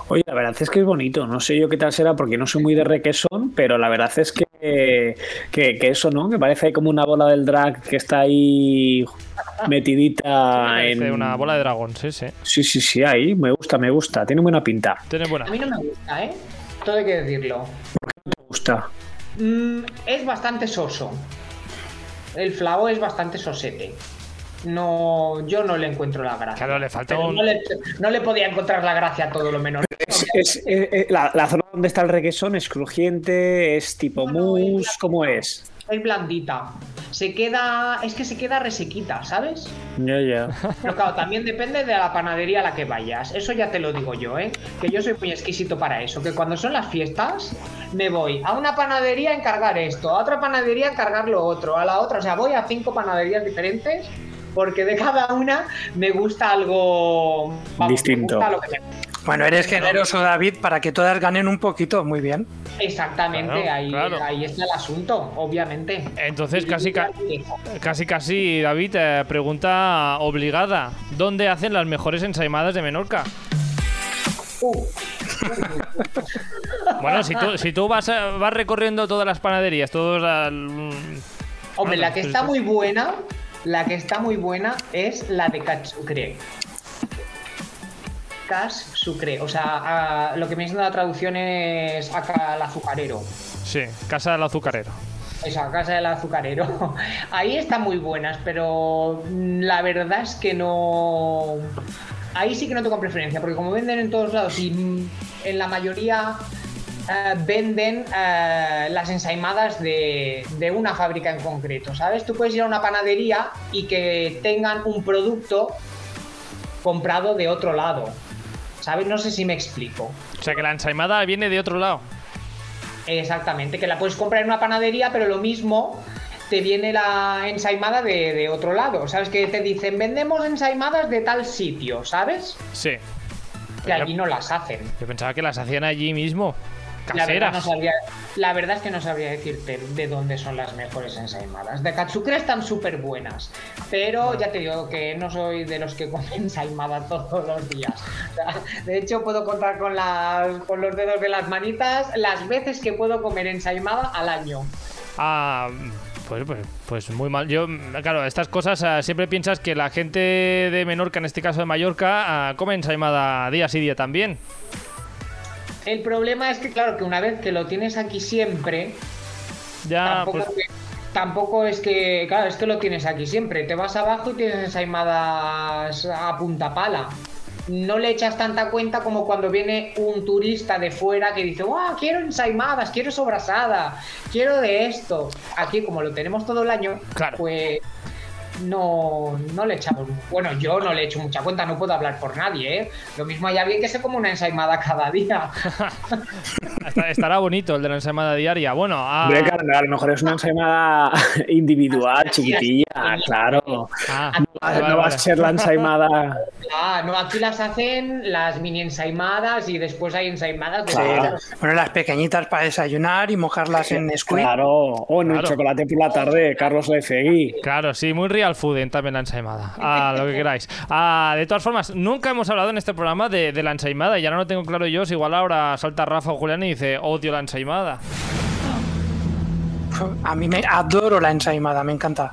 Oye, la verdad es que es bonito. No sé yo qué tal será porque no soy muy de requesón, pero la verdad es que, que, que eso, ¿no? Que parece como una bola del drag que está ahí metidita Parece en... una bola de dragón, sí, sí. Sí, sí, sí, ahí. Me gusta, me gusta. Tiene buena pinta. Tiene buena. A mí no me gusta, ¿eh? Todo hay que decirlo. Me gusta. Mm, es bastante soso. El flavo es bastante sosete. No, yo no le encuentro la gracia. Claro, le un- no, le, no le podía encontrar la gracia a todo lo menos. Es, es- eh, eh, la, la zona donde está el requesón es crujiente, es tipo No, no, es mousse, ¿cómo es? Es blandita. Se queda. Es que se queda resequita, ¿sabes? Ya, ya. Pero claro, también depende de la panadería a la que vayas. Eso ya te lo digo yo, ¿eh? Que yo soy muy exquisito para eso. Que cuando son las fiestas, me voy a una panadería a encargar esto, a otra panadería a encargar lo otro, a la otra. O sea, voy a cinco panaderías diferentes porque de cada una me gusta algo vamos, Distinto. Me gusta lo que me- Bueno, eres generoso, David, para que todas ganen un poquito. Muy bien. Exactamente, Claro, ahí, claro. ahí está el asunto, obviamente. Entonces, casi, ca- casi, casi, David, eh, pregunta obligada. ¿Dónde hacen las mejores ensaimadas de Menorca? Uh, Bueno, si tú, si tú vas, a- vas recorriendo todas las panaderías, todos al- Hombre, la que pues está muy buena, la que está muy buena es la de Katsucre. Cas sucre, o sea, a- lo que me dice la traducción es acá al azucarero. Sí, Casa del Azucarero. Esa casa del azucarero. Ahí están muy buenas, pero mm, la verdad es que no. Ahí sí que no tengo preferencia, porque como venden en todos lados y mm, en la mayoría eh, venden eh, las ensaimadas de, de una fábrica en concreto, ¿sabes? Tú puedes ir a una panadería y que tengan un producto comprado de otro lado, ¿sabes? No sé si me explico. O sea que la ensaimada viene de otro lado. Exactamente, que la puedes comprar en una panadería, pero lo mismo te viene la ensaimada de, de otro lado. ¿Sabes? Que te dicen, vendemos ensaimadas de tal sitio, ¿sabes? Sí. Que allí no las hacen. Yo pensaba que las hacían allí mismo. La verdad, no Caseras. sabría, la verdad es que no sabría decirte de dónde son las mejores ensaimadas. De Katsukura están súper buenas, pero ya te digo que no soy de los que comen ensaimada todos los días. De hecho, puedo contar con, las, con los dedos de las manitas las veces que puedo comer ensaimada al año. Ah, pues, pues, pues muy mal. Yo, claro, estas cosas ah, siempre piensas que la gente de Menorca, en este caso de Mallorca, ah, come ensaimada día sí día también. El problema es que, claro, que una vez que lo tienes aquí siempre, Ya, tampoco, pues, tampoco es que, claro, es que lo tienes aquí siempre. Te vas abajo y tienes ensaimadas a punta pala. No le echas tanta cuenta como cuando viene un turista de fuera que dice, ¡Wow! Quiero ensaimadas, quiero sobrasada, quiero de esto. Aquí, como lo tenemos todo el año, Claro. pues no, no le echamos. Bueno, yo no le echo mucha cuenta, no puedo hablar por nadie, ¿eh? Lo mismo hay alguien que se come una ensaimada cada día. estará bonito el de la ensaimada diaria. Bueno, ah, a lo mejor es una ensaimada individual, chiquitilla, claro. ah, No, vale, no va a vale. ser la ensaimada. Ah, no, aquí las hacen las mini ensaimadas y después hay ensaimadas de Claro. Bueno, las pequeñitas para desayunar y mojarlas en Nesquik. Claro, o en el Claro. chocolate por la tarde, Carlos Lefegui. Claro, sí, muy real food también la ensaimada. Ah, lo que queráis. Ah, de todas formas, nunca hemos hablado en este programa de, de la ensaimada y ahora no tengo claro yo si igual ahora salta Rafa o Julián y dice odio la ensaimada. A mí me adoro la ensaimada, me encanta.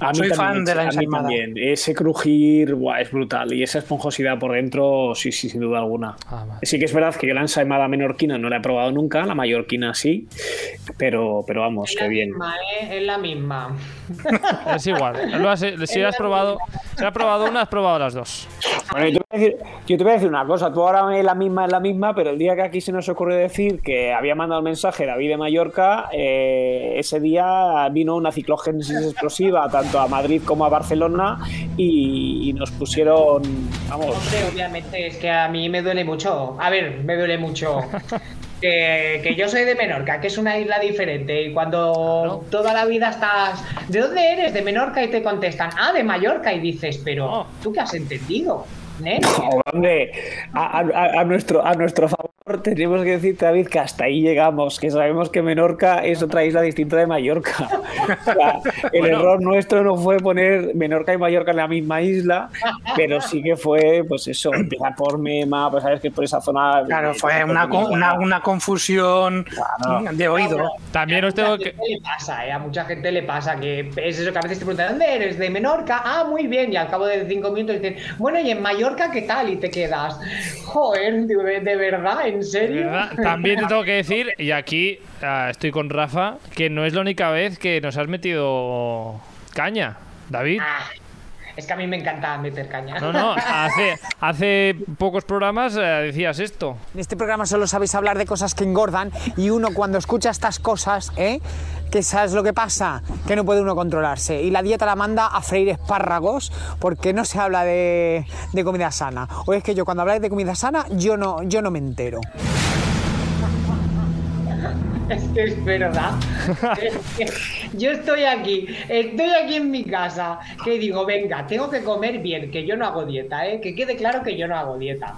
A mí Soy también, fan de la a mí ensaimada. también. Ese crujir buah, es brutal. Y esa esponjosidad por dentro, sí, sí, sin duda alguna. Ah, vale. Sí que es verdad que la ensaimada menorquina no la he probado nunca, la mallorquina sí, pero, pero vamos, Es qué bien. misma, ¿eh? Es la misma. Es igual. Lo has- si has probado, si has probado una, has probado las dos. Bueno, yo te, voy a decir, yo te voy a decir una cosa, tú ahora me la misma es la misma, pero el día que aquí se nos ocurrió decir que había mandado el mensaje David de Mallorca, eh, ese día vino una ciclogénesis explosiva tanto a Madrid como a Barcelona y, y nos pusieron, vamos, Hombre, obviamente, es que a mí me duele mucho. A ver, me duele mucho. Que, que yo soy de Menorca, que es una isla diferente. Y cuando toda la vida estás. ¿De dónde eres? De Menorca y te contestan. Ah, de Mallorca. Y dices, pero Oh. ¿tú qué has entendido? ¿Nene? Hombre, a, a- a nuestro, a nuestro favor tenemos que decir, David, que hasta ahí llegamos, que sabemos que Menorca es otra isla distinta de Mallorca. O sea, el Bueno. error nuestro no fue poner Menorca y Mallorca en la misma isla, pero sí que fue, pues eso, empieza por Mema, pues sabes que por esa zona... Claro, fue una, con- una, una confusión Claro. de oído. También a os tengo mucha que. gente le pasa, ¿eh? A mucha gente le pasa que es eso que a veces te preguntan, ¿dónde eres? ¿De Menorca? Ah, muy bien. Y al cabo de cinco minutos dicen, bueno, ¿y en Mallorca qué tal? Y te quedas, joder, ¿de, de verdad? ¿En serio? verdad, También te tengo que decir, y aquí ah, estoy con Rafa, que no es la única vez que nos has metido caña, David. Ah, es que a mí me encanta meter caña. No, no, hace, hace pocos programas eh, decías esto. En este programa solo sabéis hablar de cosas que engordan y uno cuando escucha estas cosas, ¿eh? Que sabes lo que pasa, que no puede uno controlarse. Y la dieta la manda a freír espárragos porque no se habla de, de comida sana. O es que yo cuando habláis de comida sana, yo no, yo no me entero. Es que es verdad. Yo estoy aquí, estoy aquí en mi casa, que digo, venga, tengo que comer bien, que yo no hago dieta, ¿eh? Que quede claro que yo no hago dieta.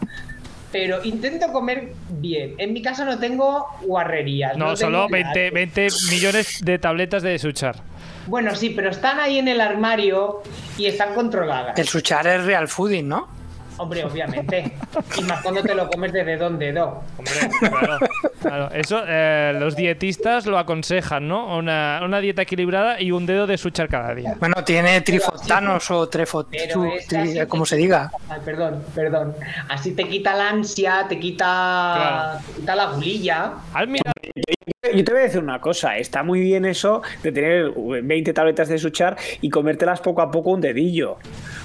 Pero intento comer bien. En mi casa no tengo guarrerías. No, solo nada. 20, 20 millones de tabletas de Suchar. Bueno, sí, pero están ahí en el armario y están controladas. El suchar es real fooding, ¿no? Hombre, obviamente. Y más cuando te lo comes de dedo en dedo. Hombre, claro, claro. Eso eh, los dietistas lo aconsejan, ¿no? Una, una dieta equilibrada y un dedo de Suchar cada día. Bueno, tiene trifotanos o trefot... Pero es que así tri- como se diga. Ay, perdón, perdón. Así te quita la ansia, te quita, Claro. te quita la gulilla. ¿Has mirado? Yo te voy a decir una cosa, está muy bien eso de tener 20 tabletas de suchar y comértelas poco a poco un dedillo.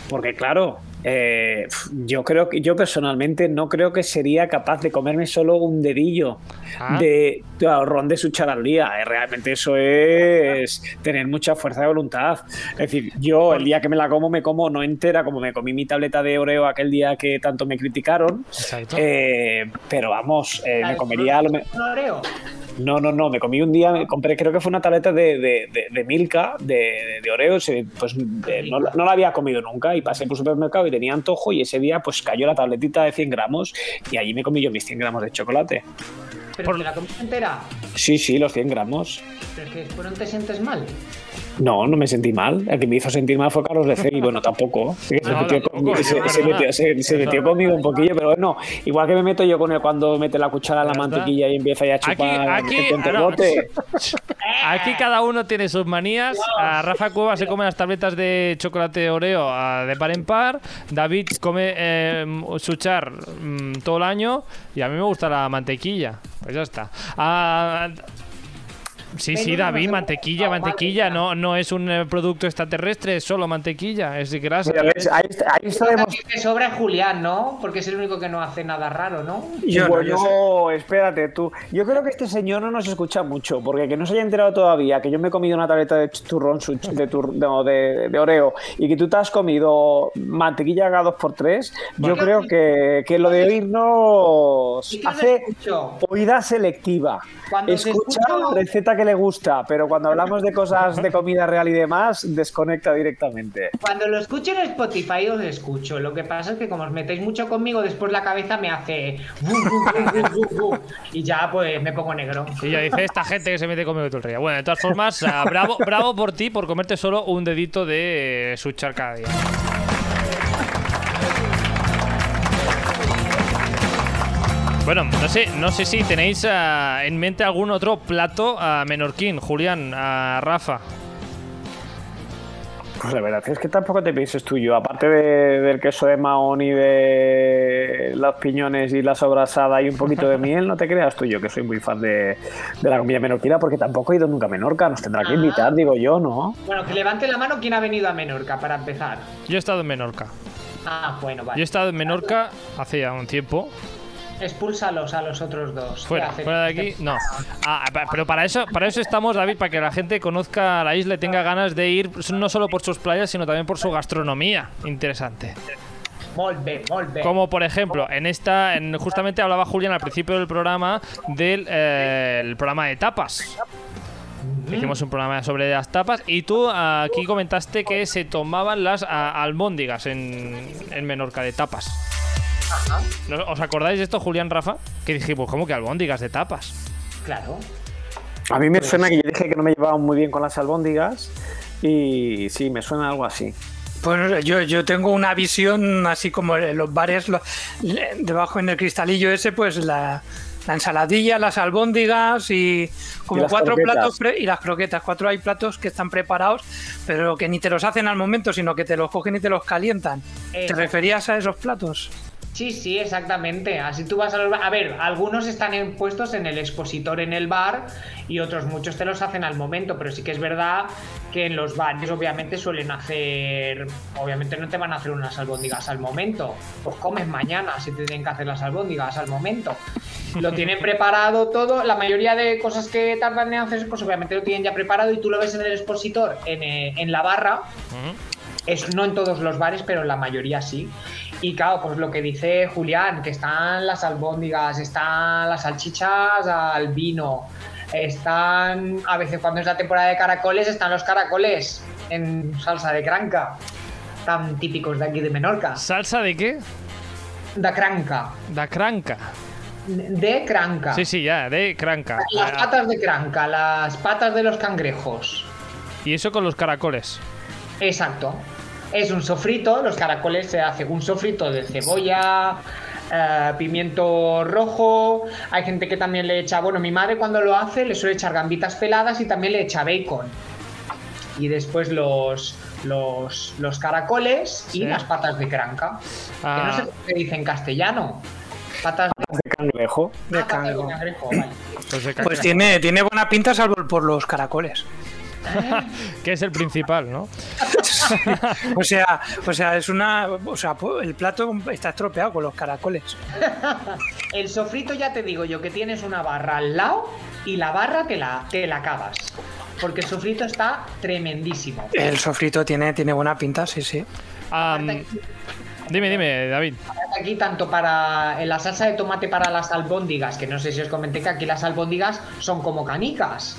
Porque claro, eh, yo creo que yo personalmente no creo que sería capaz de comerme solo un dedillo Ah. de, ron de suchar al día. Eh, Realmente eso es tener mucha fuerza de voluntad. Es decir, yo el día que me la como, me como no entera, como me comí mi tableta de Oreo aquel día que tanto me criticaron. Exacto. Eh, pero vamos, eh, me comería... a lo me- ¿Un Oreo? No, no, no, me comí un día, me compré, creo que fue una tableta de, de, de- de Milka, de, de, de Oreo, se- pues no, la- no la había comido nunca y pasé por el supermercado y tenía antojo y ese día pues cayó la tabletita de 100 gramos y allí me comí yo mis 100 gramos de chocolate. ¿Pero Por- te la comiste entera? Sí, sí, los 100 gramos. ¿Pero es que después no te sientes mal? No, no me sentí mal. El que me hizo sentir mal fue Carlos de y bueno, tampoco. Se, metió, conmigo, se- un poquillo, pero bueno, igual que me meto yo con él cuando mete la cuchara en la mantequilla y empieza ya a Aquí- chupar aquí- gente entre ah, no. Aquí cada uno tiene sus manías. A Rafa Cueva se come las tabletas de chocolate Oreo ah, de par en par. David come eh, suchar mm, todo el año. Y a mí me gusta la mantequilla. Pues ya está. Ah, sí, sí, David, se mantequilla, mantequilla. No, no es un eh, producto extraterrestre, es solo mantequilla. Es grasa. Mira, ves, ahí, está- ahí. También me sobra Julián, ¿no? Porque es el único que no hace nada raro, ¿no? Yo no, yo sé. Bueno, espérate tú. Yo creo que este señor no nos escucha mucho, porque que no se haya enterado todavía que yo me he comido una tableta de turrón de, tur- no, de, de Oreo y que tú te has comido mantequilla cada dos por tres, yo Bueno. creo que, que lo de oírnos que hace oída selectiva. Cuando Escucha escucho- la receta que le gusta, pero cuando hablamos de cosas de comida real y demás, desconecta directamente. Cuando lo escucho en Spotify os escucho. Lo que pasa es que como os metéis mucho conmigo, después la cabeza me hace... y ya pues me pongo negro. Y ya dice esta gente que se mete conmigo todo el día. Bueno, de todas formas, ah, bravo, bravo por ti por comerte solo un dedito de suchar cada día. Bueno, no sé, no sé si tenéis ah, en mente algún otro plato a menorquín, Julián, a Rafa. Pues la verdad es que tampoco te pienses tú yo, aparte de- del queso de Mahón y de los piñones y la sobrasada y un poquito de miel, no te creas tú yo que soy muy fan de, de la comida menorquina porque tampoco he ido nunca a Menorca, nos tendrá que Ah. invitar, digo yo, ¿no? Bueno, que levante la mano quien ha venido a Menorca para empezar. Yo he estado en Menorca. Ah, bueno, Yo he vale. estado en Menorca hace ya un tiempo. Expúlsalos a los otros dos. Fuera, de aquí, no. Ah, pa- pero para eso, para eso estamos, David, para que la gente conozca la isla y tenga ganas de ir no solo por sus playas, sino también por su gastronomía. Interesante. Molt bé. Como por ejemplo, en esta, en, justamente hablaba Julián al principio del programa del eh, el programa de tapas. Hicimos un programa sobre las tapas y tú ah, aquí comentaste que se tomaban las ah, albóndigas en, en Menorca de tapas. ¿No- ¿Os acordáis de esto, Julián Rafa? Que dijimos, ¿cómo que albóndigas de tapas? Claro. A mí me suena que yo dije que no me llevaba muy bien con las albóndigas y sí, me suena algo así. Pues yo, yo tengo una visión así como en los bares, lo- debajo en el cristalillo ese, pues la, la ensaladilla, las albóndigas y como Y cuatro croquetas. platos pre- y las croquetas. Cuatro hay platos que están preparados, pero que ni te los hacen al momento, sino que te los cogen y te los calientan. ¿Te referías a esos platos? Sí, sí, exactamente. Así tú vas a los ba- A ver, algunos están puestos en el expositor en el bar y otros muchos te los hacen al momento, pero sí que es verdad que en los bares obviamente suelen hacer... Obviamente no te van a hacer unas albóndigas al momento. Pues comes mañana si te tienen que hacer las albóndigas al momento. Lo tienen preparado todo. La mayoría de cosas que tardan en hacer, pues obviamente lo tienen ya preparado y tú lo ves en el expositor, en, eh, en la barra. Es, no en todos los bares, pero en la mayoría sí. Y claro, pues lo que dice Julián, que están las albóndigas, están las salchichas al vino, están, a veces cuando es la temporada de caracoles, están los caracoles en salsa de cranca, tan típicos de aquí de Menorca. ¿Salsa de qué? De cranca, Da cranca. de cranca. Sí, sí, ya, de cranca. Las Ah, patas de cranca, las patas de los cangrejos. Y eso con los caracoles. Exacto. Es un sofrito, los caracoles se hace un sofrito de cebolla, eh, pimiento rojo. Hay gente que también le echa, bueno, mi madre cuando lo hace le suele echar gambitas peladas y también le echa bacon. Y después los, los, los caracoles y Sí. las patas de cranca. Que Ah. no sé cómo se dice en castellano. Patas de, De cangrejo. De ah, patas de cangrejo. vale. Pues de Pues tiene, tiene buena pinta salvo por los caracoles. que es el principal, ¿no? O sea, o sea, es una. O sea, po- el plato está estropeado con los caracoles. El sofrito ya te digo yo que tienes una barra al lado y la barra te la, te la acabas. Porque el sofrito está tremendísimo. El sofrito tiene, tiene buena pinta, sí, sí. Dime, dime, David. Aquí tanto para en la salsa de tomate para las albóndigas, que no sé si os comenté que aquí las albóndigas son como canicas.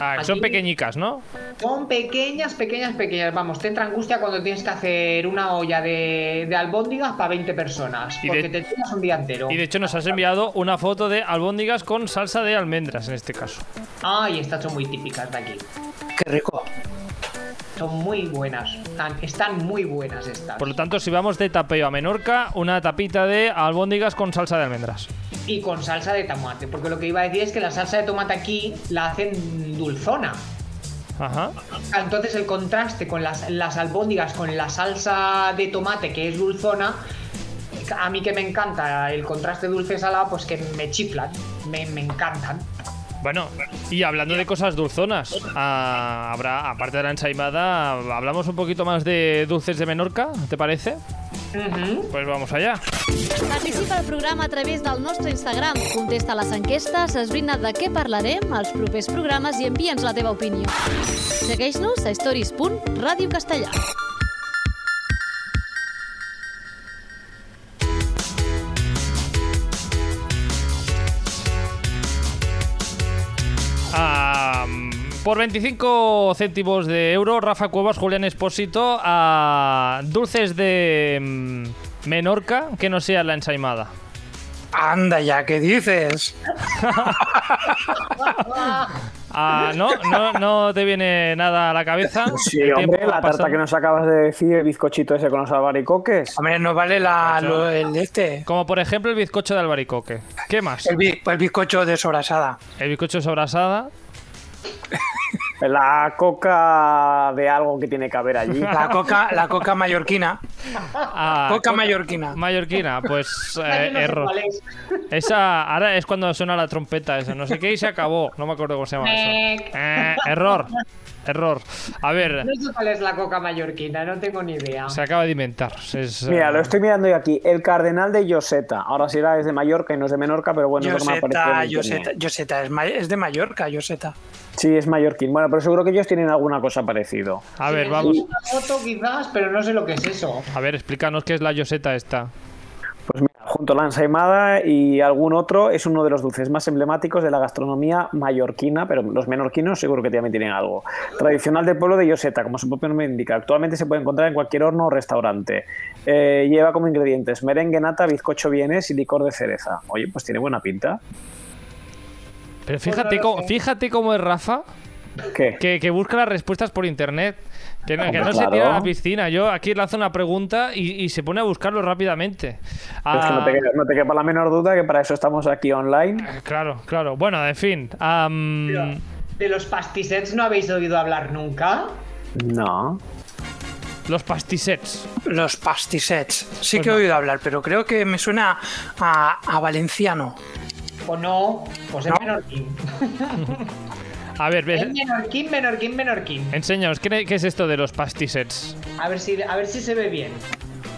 Ah, son pequeñicas, ¿no? Son pequeñas, pequeñas, pequeñas. Vamos, te entra angustia cuando tienes que hacer una olla de, de albóndigas para 20 personas. Y Porque de- te tiras un día entero. Y de hecho nos has enviado una foto de albóndigas con salsa de almendras en este caso. Ay, estas son muy típicas de aquí. Qué rico. Son muy buenas. Están, están muy buenas estas. Por lo tanto, si vamos de tapeo a Menorca, una tapita de albóndigas con salsa de almendras. Y con salsa de tomate. Porque lo que iba a decir es que la salsa de tomate aquí la hacen dulzona. Ajá. Entonces el contraste con las, las albóndigas, con la salsa de tomate que es dulzona, a mí que me encanta el contraste dulce-salado, pues que me chiflan, me, me encantan. Bueno, y hablando de cosas dulzonas, ah, habrá, aparte de la ensaimada, hablamos un poquito más de dulces de Menorca, ¿te parece? Ujú. Pues vamos allá. Participa al programa a través del nostre Instagram. Contesta les enquestes, esbrina de què parlarem als propers programes i envia'ns la teva opinió. Segueix-nos a stories.radiocastellà. Ah, por 25 céntimos de euro, Rafa Cuevas, Julián Espósito, a dulces de mm, Menorca que no sea la ensaimada. Anda ya, ¿qué dices? Ah, ¿no? ¿no? ¿No te viene nada a la cabeza? Sí, El tiempo hombre, la tarta que nos acabas de decir, el bizcochito ese con los albaricoques. Hombre, no vale la, lo- el de este. Como por ejemplo el bizcocho de albaricoque. ¿Qué más? El, el bizcocho de sobrasada. El bizcocho sobrasada. La coca de algo que tiene que haber allí. La coca, la coca mallorquina. Ah, Coca co- mallorquina. Mallorquina, pues eh, no error. es. Esa ahora es cuando suena la trompeta, eso no sé qué y se acabó. No me acuerdo cómo se llama eso. Eh, error. Error. A ver, No sé cuál es la coca mallorquina, no tengo ni idea. se acaba de inventar. Es, Mira, eh, lo estoy mirando yo aquí. El cardenal de Yoseta. Ahora sí era es de Mallorca y no es de Menorca, pero bueno, es lo que me ha Yoseta, es, ma- es de Mallorca, Yoseta. Sí, es mallorquín. Bueno, pero seguro que ellos tienen alguna cosa parecido. A ver, Sí, vamos. Una foto quizás, pero no sé lo que es eso. A ver, explícanos qué es la yoseta esta. Pues mira, junto a la ensaimada y algún otro, es uno de los dulces más emblemáticos de la gastronomía mallorquina, pero los menorquinos seguro que también tienen algo. Tradicional del pueblo de Yoseta, como su propio nombre indica. Actualmente se puede encontrar en cualquier horno o restaurante. Eh, lleva como ingredientes merengue, nata, bizcocho vienes y licor de cereza. Oye, pues tiene buena pinta. Pero fíjate, no lo cómo, fíjate cómo es Rafa, ¿Qué? que, que busca las respuestas por internet. Que no, que no se tira a la piscina. Yo aquí lanzo una pregunta y, y se pone a buscarlo rápidamente. Pero es que no Ah, te, no te quepa la menor duda que para eso estamos aquí online. Claro, claro. Bueno, en fin. Pero, ¿De los pastisets no habéis oído hablar nunca? No. los pastisets. Los pastisets. Sí Pues que he oído hablar, pero creo que me suena a, a valenciano. ¿O no? Pues es No. menorquín. A ver, ves- menorquín, menorquín, menorquín. enséñanos, ¿qué, qué es esto de los pastisets? A ver si, a ver si se ve bien.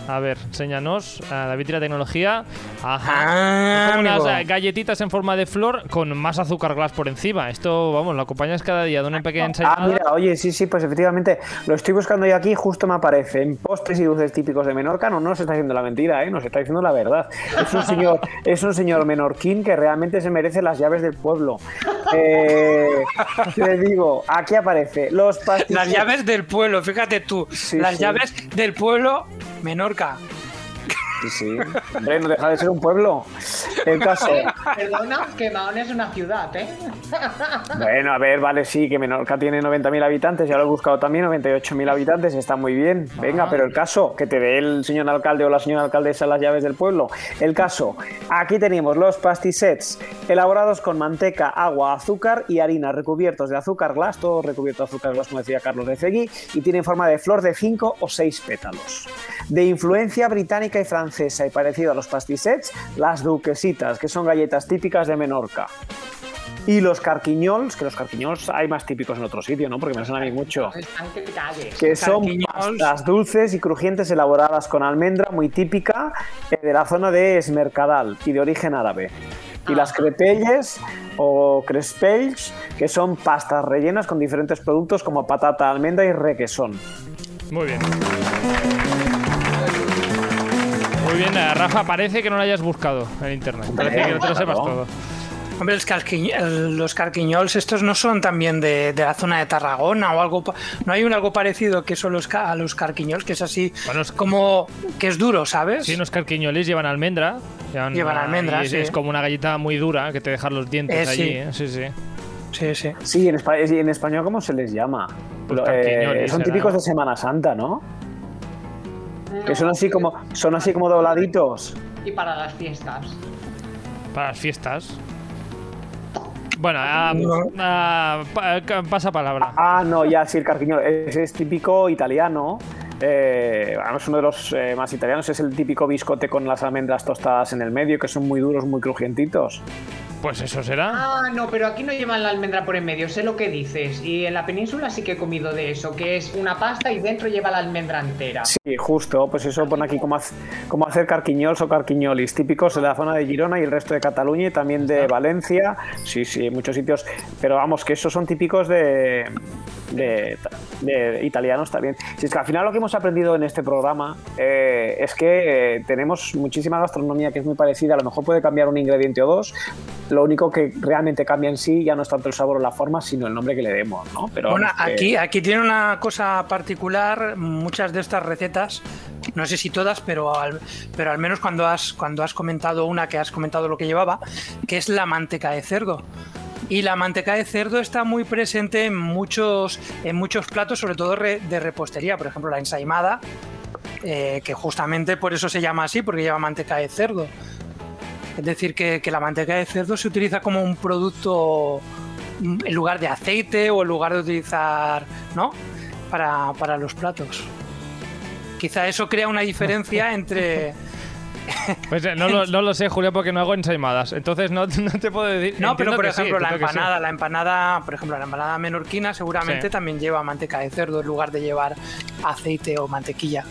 A ver, enséñanos. Ah, David tira tecnología. Ajá. Ah, como unas galletitas en forma de flor con más azúcar glass por encima. Esto, vamos, lo acompañas cada día de una pequeña Ah, ensaimada. mira, oye, sí, sí, pues efectivamente, lo estoy buscando yo aquí, justo me aparece. En postres y dulces típicos de Menorca, no, no nos está diciendo la mentira, ¿eh? nos está diciendo la verdad. Es un señor, es un señor menorquín que realmente se merece las llaves del pueblo. Eh, te digo, aquí aparece los pastis. Las llaves del pueblo, fíjate tú. Sí, las sí. llaves del pueblo Menorca. Sí, sí. Hombre, no deja de ser un pueblo. El caso. Perdona, que Mahón es una ciudad, ¿eh? Bueno, a ver, vale, sí, que Menorca tiene 90.000 habitantes, ya lo he buscado también, 98.000 habitantes, está muy bien. Venga, pero el caso, que te dé el señor alcalde o la señora alcaldesa las llaves del pueblo. El caso, aquí tenemos los pastisets, elaborados con manteca, agua, azúcar y harina, recubiertos de azúcar glass, todo recubierto de azúcar glass, como decía Carlos de Cegui, y tienen forma de flor de 5 o 6 pétalos. De influencia británica y francesa y parecido a los pastisets, las duquesitas, que son galletas típicas de Menorca. Y los carquiñols, que los carquiñols hay más típicos en otro sitio, ¿no? Porque me suena a mí mucho. Que son pastas dulces y crujientes elaboradas con almendra, muy típica eh, de la zona de Esmercadal y de origen árabe. Y las crepelles o crespells, que son pastas rellenas con diferentes productos como patata, almendra y requesón. Muy bien. Muy bien, eh, Rafa, parece que no lo hayas buscado en internet. Parece que no te lo sepas todo. Hombre, los, los carquiñols estos no son también de, de la zona de Tarragona o algo. pa- No hay un algo parecido que son los, ca- a los carquiñols, que es así Bueno, es- como que es duro, ¿sabes? Sí, unos carquiñoles llevan almendra. Llevan almendra, y sí. es como una galleta muy dura que te deja los dientes Eh, allí. sí. ¿eh? Sí, sí. Sí, sí. Sí, en, espa- en español, ¿cómo se les llama? Pues eh, son típicos de Semana Santa, ¿no? Que son así como, son así como dobladitos. Y para las fiestas. Para las fiestas. Bueno, ah, No. ah, ca- pasa palabra. Ah, no, ya sí, el carquiñol. Ese es típico italiano. Eh, además, uno de los eh, más italianos es el típico biscote con las almendras tostadas en el medio, que son muy duros, muy crujientitos. Pues eso será. Ah, no, pero aquí no llevan la almendra por en medio, sé lo que dices. Y en la península sí que he comido de eso, que es una pasta y dentro lleva la almendra entera. Sí, justo, pues eso pone aquí como, como hacer carquiñols o carquiñolis, típicos de la zona de Girona y el resto de Cataluña y también de Valencia. Sí, sí, en muchos sitios. Pero vamos, que esos son típicos de, de, de italianos también. Si es que al final lo que hemos aprendido en este programa eh, es que eh, tenemos muchísima gastronomía que es muy parecida, a lo mejor puede cambiar un ingrediente o dos. Lo único que realmente cambia en sí ya no es tanto el sabor o la forma, sino el nombre que le demos, ¿no? Pero Bueno, aquí, aquí tiene una cosa particular, muchas de estas recetas, no sé si todas, pero al, pero al menos cuando has, cuando has comentado una que has comentado lo que llevaba, que es la manteca de cerdo. Y la manteca de cerdo está muy presente en muchos, en muchos platos, sobre todo de repostería, por ejemplo la ensaimada, eh, que justamente por eso se llama así, porque lleva manteca de cerdo. Es decir, que, que la manteca de cerdo se utiliza como un producto mm, en lugar de aceite o en lugar de utilizar, ¿no? Para, para los platos. Quizá eso crea una diferencia entre... Pues eh, no lo, no lo sé, Julia, porque no hago ensaimadas. Entonces no, no te puedo decir. No, pero por sí, ejemplo la sí. empanada, la empanada, por ejemplo la empanada menorquina seguramente Sí. también lleva manteca de cerdo en lugar de llevar aceite o mantequilla.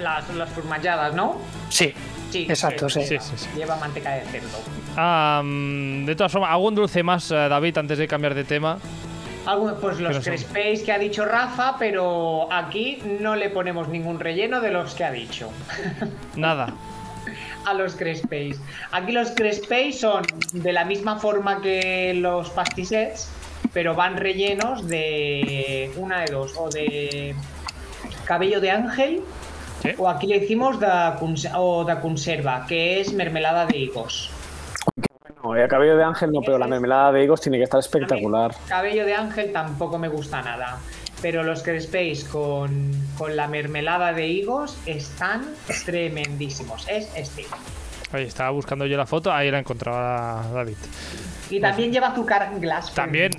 Las, las formalladas, ¿no? Sí, Sí. Exacto, sí. Sí, sí, sí. Lleva manteca de cerdo. Ah, de todas formas, ¿algún dulce más, eh, David, antes de cambiar de tema? Algo- pues ¿Qué los crespéis que ha dicho Rafa, pero aquí no le ponemos ningún relleno de los que ha dicho. Nada. a los crespéis. Aquí los crespéis son de la misma forma que los pastisets, pero van rellenos de una de dos, o de cabello de ángel, Sí. o aquí le hicimos de, cons- o de conserva, que es mermelada de higos. No, el cabello de ángel no, pero la mermelada de higos tiene que estar espectacular. Cabello de ángel tampoco me gusta nada. Pero los crespéis con, con la mermelada de higos están tremendísimos. Es este. Oye, estaba buscando yo la foto, ahí la encontraba David. Y también lleva azúcar glass. También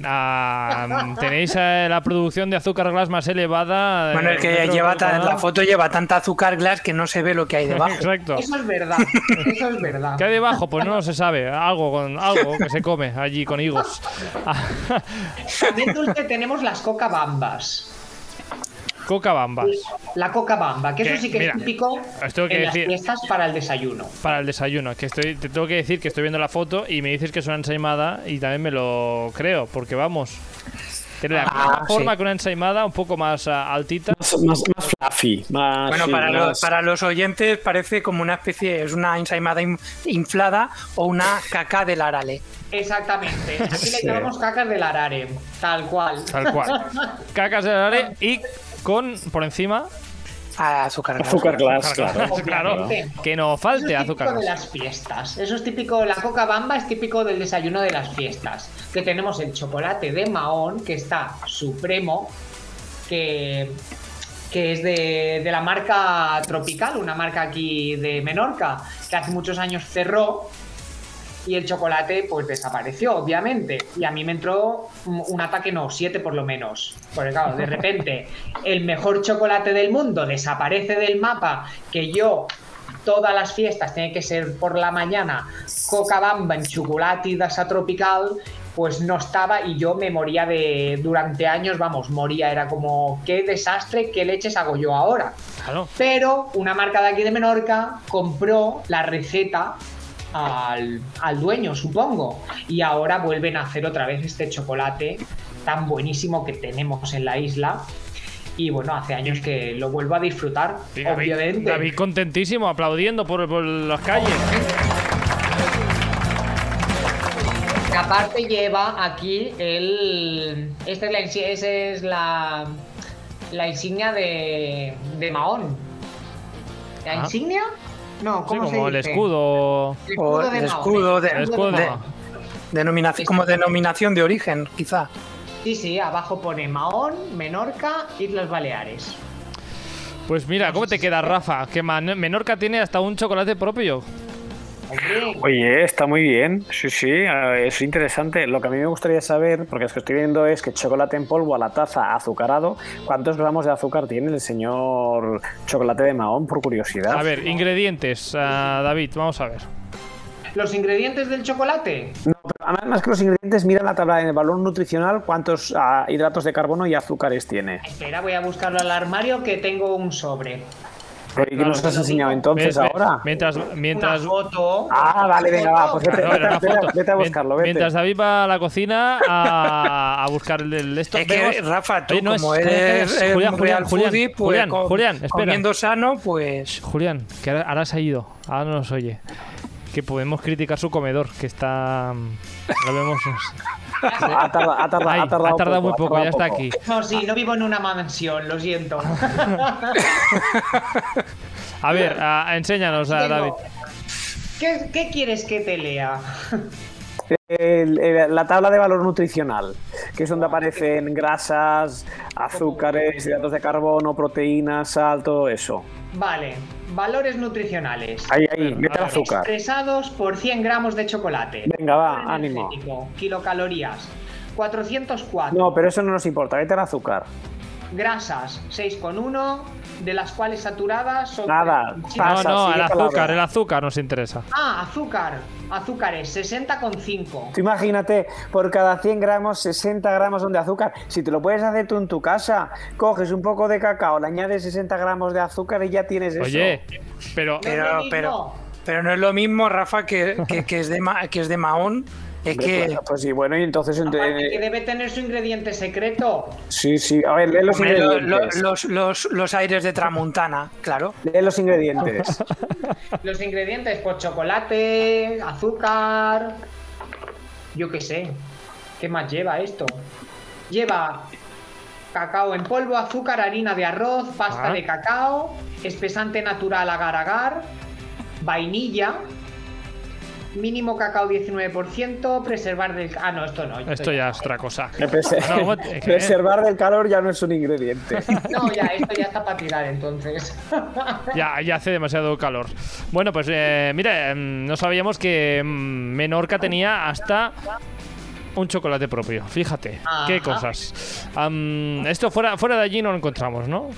tenéis eh, la producción de azúcar glass más elevada. eh, bueno, es que lleva la foto lleva tanta azúcar glass que no se ve lo que hay debajo. Exacto. Eso es verdad. Eso es verdad. ¿Qué hay debajo? Pues no se sabe. Algo con algo que se come allí con higos. También dulce tenemos las coca bambas. Coca bambas. La coca bamba, que Que, eso sí que mira, es típico os tengo que en decir- las fiestas para el desayuno. Para el desayuno. Que estoy, te tengo que decir que estoy viendo la foto y me dices que es una ensaimada y también me lo creo, porque vamos. Tiene la Ah, misma forma sí. que una ensaimada, un poco más ah, altita. Más, más, más fluffy, más. Bueno, sí, para, más- los, para los oyentes parece como una especie, es una ensaimada in- inflada o una caca del arale. Exactamente. Aquí le llamamos cacas del arare, tal cual. Tal cual. Cacas de arare y con por encima. azúcar glass. Azúcar glass, claro. Claro. Que no Eso falte es azúcar. típico de glass. las fiestas. Eso es típico, la coca bamba es típico del desayuno de las fiestas. Que tenemos el chocolate de Mahón, que está supremo, que, que es de, de la marca Tropical, una marca aquí de Menorca, que hace muchos años cerró. Y el chocolate, pues desapareció, obviamente. Y a mí me entró un ataque, no, siete por lo menos. Porque claro, de repente, el mejor chocolate del mundo desaparece del mapa. Que yo, todas las fiestas, tiene que ser por la mañana, coca bamba en chocolate y dasa tropical. Pues no estaba y yo me moría de. Durante años, vamos, moría. Era como, qué desastre, qué leches hago yo ahora. Claro. Pero una marca de aquí de Menorca compró la receta al, al dueño, supongo. Y ahora vuelven a hacer otra vez este chocolate tan buenísimo que tenemos en la isla. Y bueno, hace años que lo vuelvo a disfrutar, Y David, obviamente. David contentísimo, aplaudiendo por, por las calles. Que aparte lleva aquí el. Esta es la, esa es la, la insignia de, de Mahón. ¿La Ah. insignia? No, Sí, ¿cómo se como el dice? escudo. El O escudo de el Mahón, escudo de- El escudo de- de- Denominación, como denominación de origen, quizá. Sí, sí, abajo pone Mahón, Menorca, Islas Baleares. Pues mira, ¿cómo te queda, Rafa? Que Man- Menorca tiene hasta un chocolate propio. Hombre, Oye, está muy bien. Sí, sí, es interesante. Lo que a mí me gustaría saber, porque es que estoy viendo es que chocolate en polvo a la taza azucarado, ¿cuántos gramos de azúcar tiene el señor chocolate de Mahón, por curiosidad? A ver, ingredientes, ah, David, vamos a ver. los ingredientes del chocolate. No, pero además que los ingredientes, mira la tabla en el valor nutricional, cuántos ah, hidratos de carbono y azúcares tiene. Espera, voy a buscarlo al armario que tengo un sobre. ¿Pero ¿Y qué nos has enseñado entonces Ves, ahora? Mientras, mientras, Una foto. Ah, vale, venga, va, pues vete, vete, vete, foto. vete a buscarlo, vete. Mientras David va a la cocina a, a buscar el, el esto. Es que, Rafa, tú Oye, no, como es- eres es- eh, Julián, real Julián, Julián, foodie, pues Julián, co- Julián, espera. comiendo sano, pues... Julián, que ahora, ahora se ha ido, ahora no nos oye. Que podemos criticar su comedor, que está. Lo vemos. Ha tardado, ha tardado, Ay, ha tardado, ha tardado muy ha poco, ya está poco. aquí. No, sí, no vivo en una mansión, lo siento. A ver, a- enséñanos a David. ¿Qué, qué quieres que te lea? El- el- la tabla de valor nutricional, que es donde aparecen grasas, azúcares, hidratos de carbono, proteínas, sal, todo eso. Vale, valores nutricionales. Ahí, ahí, mete el azúcar. Expresados por 100 gramos de chocolate. Venga, va, Valor ánimo. energético, Kilocalorías. 404. No, pero eso no nos importa, vete el azúcar. Grasas, 6,1. De las cuales saturadas son. Nada. No, pasa, no, sigue el palabra. azúcar, el azúcar nos interesa. Ah, azúcar. Azúcares, 60,5. Tú imagínate, por cada 100 gramos, 60 gramos son de azúcar. Si te lo puedes hacer tú en tu casa, coges un poco de cacao, le añades 60 gramos de azúcar y ya tienes eso. Oye, pero. No es lo Pero, mismo. pero, pero no es lo mismo, Rafa, que, que, que es, de Ma- que es de Mahón. Es que... pues, pues sí, bueno, y entonces... ent- Aparte que debe tener su ingrediente secreto. Sí, sí, a ver, lee los Hombre, lo- lo- ingredientes. los, los, los aires de Tramuntana, claro. Lee los ingredientes. Los ingredientes, pues chocolate, azúcar. Yo qué sé. ¿Qué más lleva esto? Lleva cacao en polvo, azúcar, harina de arroz, pasta Ah. de cacao, espesante natural agar-agar, vainilla, mínimo cacao 19%, preservar del... Ah, no, esto no. Esto ya es otra cosa. Preservar del calor ya no es un ingrediente. No, ya, esto ya está para tirar entonces. Ya, ya hace demasiado calor. Bueno, pues eh, mira, em, no sabíamos que em, Menorca tenía hasta un chocolate propio. Fíjate, qué cosas. Am, esto fuera, fuera de allí no lo encontramos, ¿no?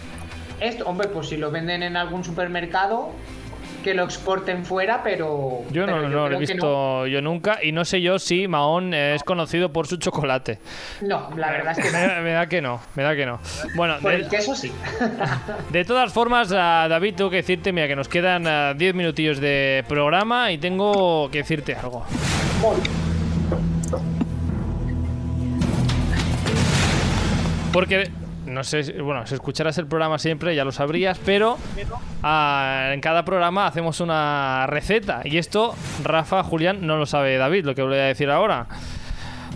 Esto, hombre, pues si lo venden en algún supermercado, que lo exporten fuera, pero... Yo no, lo he visto yo nunca y no sé yo si Mahón es conocido por su chocolate. No, la verdad es que no. Me, da que no, me da que no. Bueno, Por de, el queso sí. de todas formas, David, tengo que decirte, mira, que nos quedan ah, 10 minutillos de programa y tengo que decirte algo. Porque, no sé, bueno, si escucharas el programa siempre ya lo sabrías, pero ah, en cada programa hacemos una receta. Y esto, Rafa, Julián, no lo sabe David, lo que voy a decir ahora.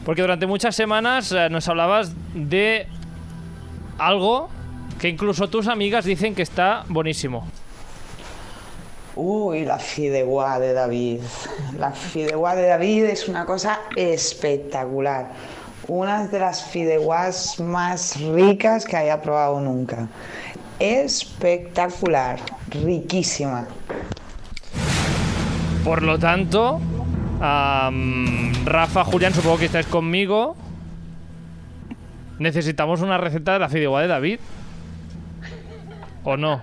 Porque durante muchas semanas eh, nos hablabas de algo que incluso tus amigas dicen que está buenísimo. Uy, la fideuá de David. La fideuá de David es una cosa espectacular. Una de las fideuás más ricas que haya probado nunca. Espectacular, riquísima. Por lo tanto, Rafa, Julián, supongo que estáis conmigo. Necesitamos una receta de la fideuá de David. ¿O no?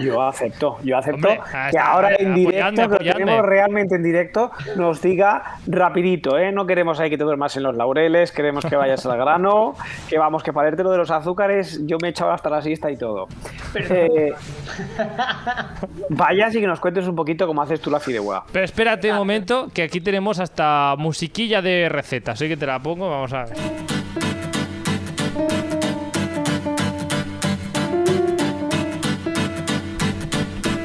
Yo acepto, yo acepto Hombre, ah, que está, ahora eh, en apoyadme, directo, que tenemos realmente en directo, nos diga rapidito, ¿eh? No queremos ahí que te duermas en los laureles, queremos que vayas al grano, que vamos, que para lo de los azúcares, yo me he echado hasta la siesta y todo. Eh, vayas y que nos cuentes un poquito cómo haces tú la fideuá. Pero espérate un momento, que aquí tenemos hasta musiquilla de receta. Así que te la pongo, vamos a ver.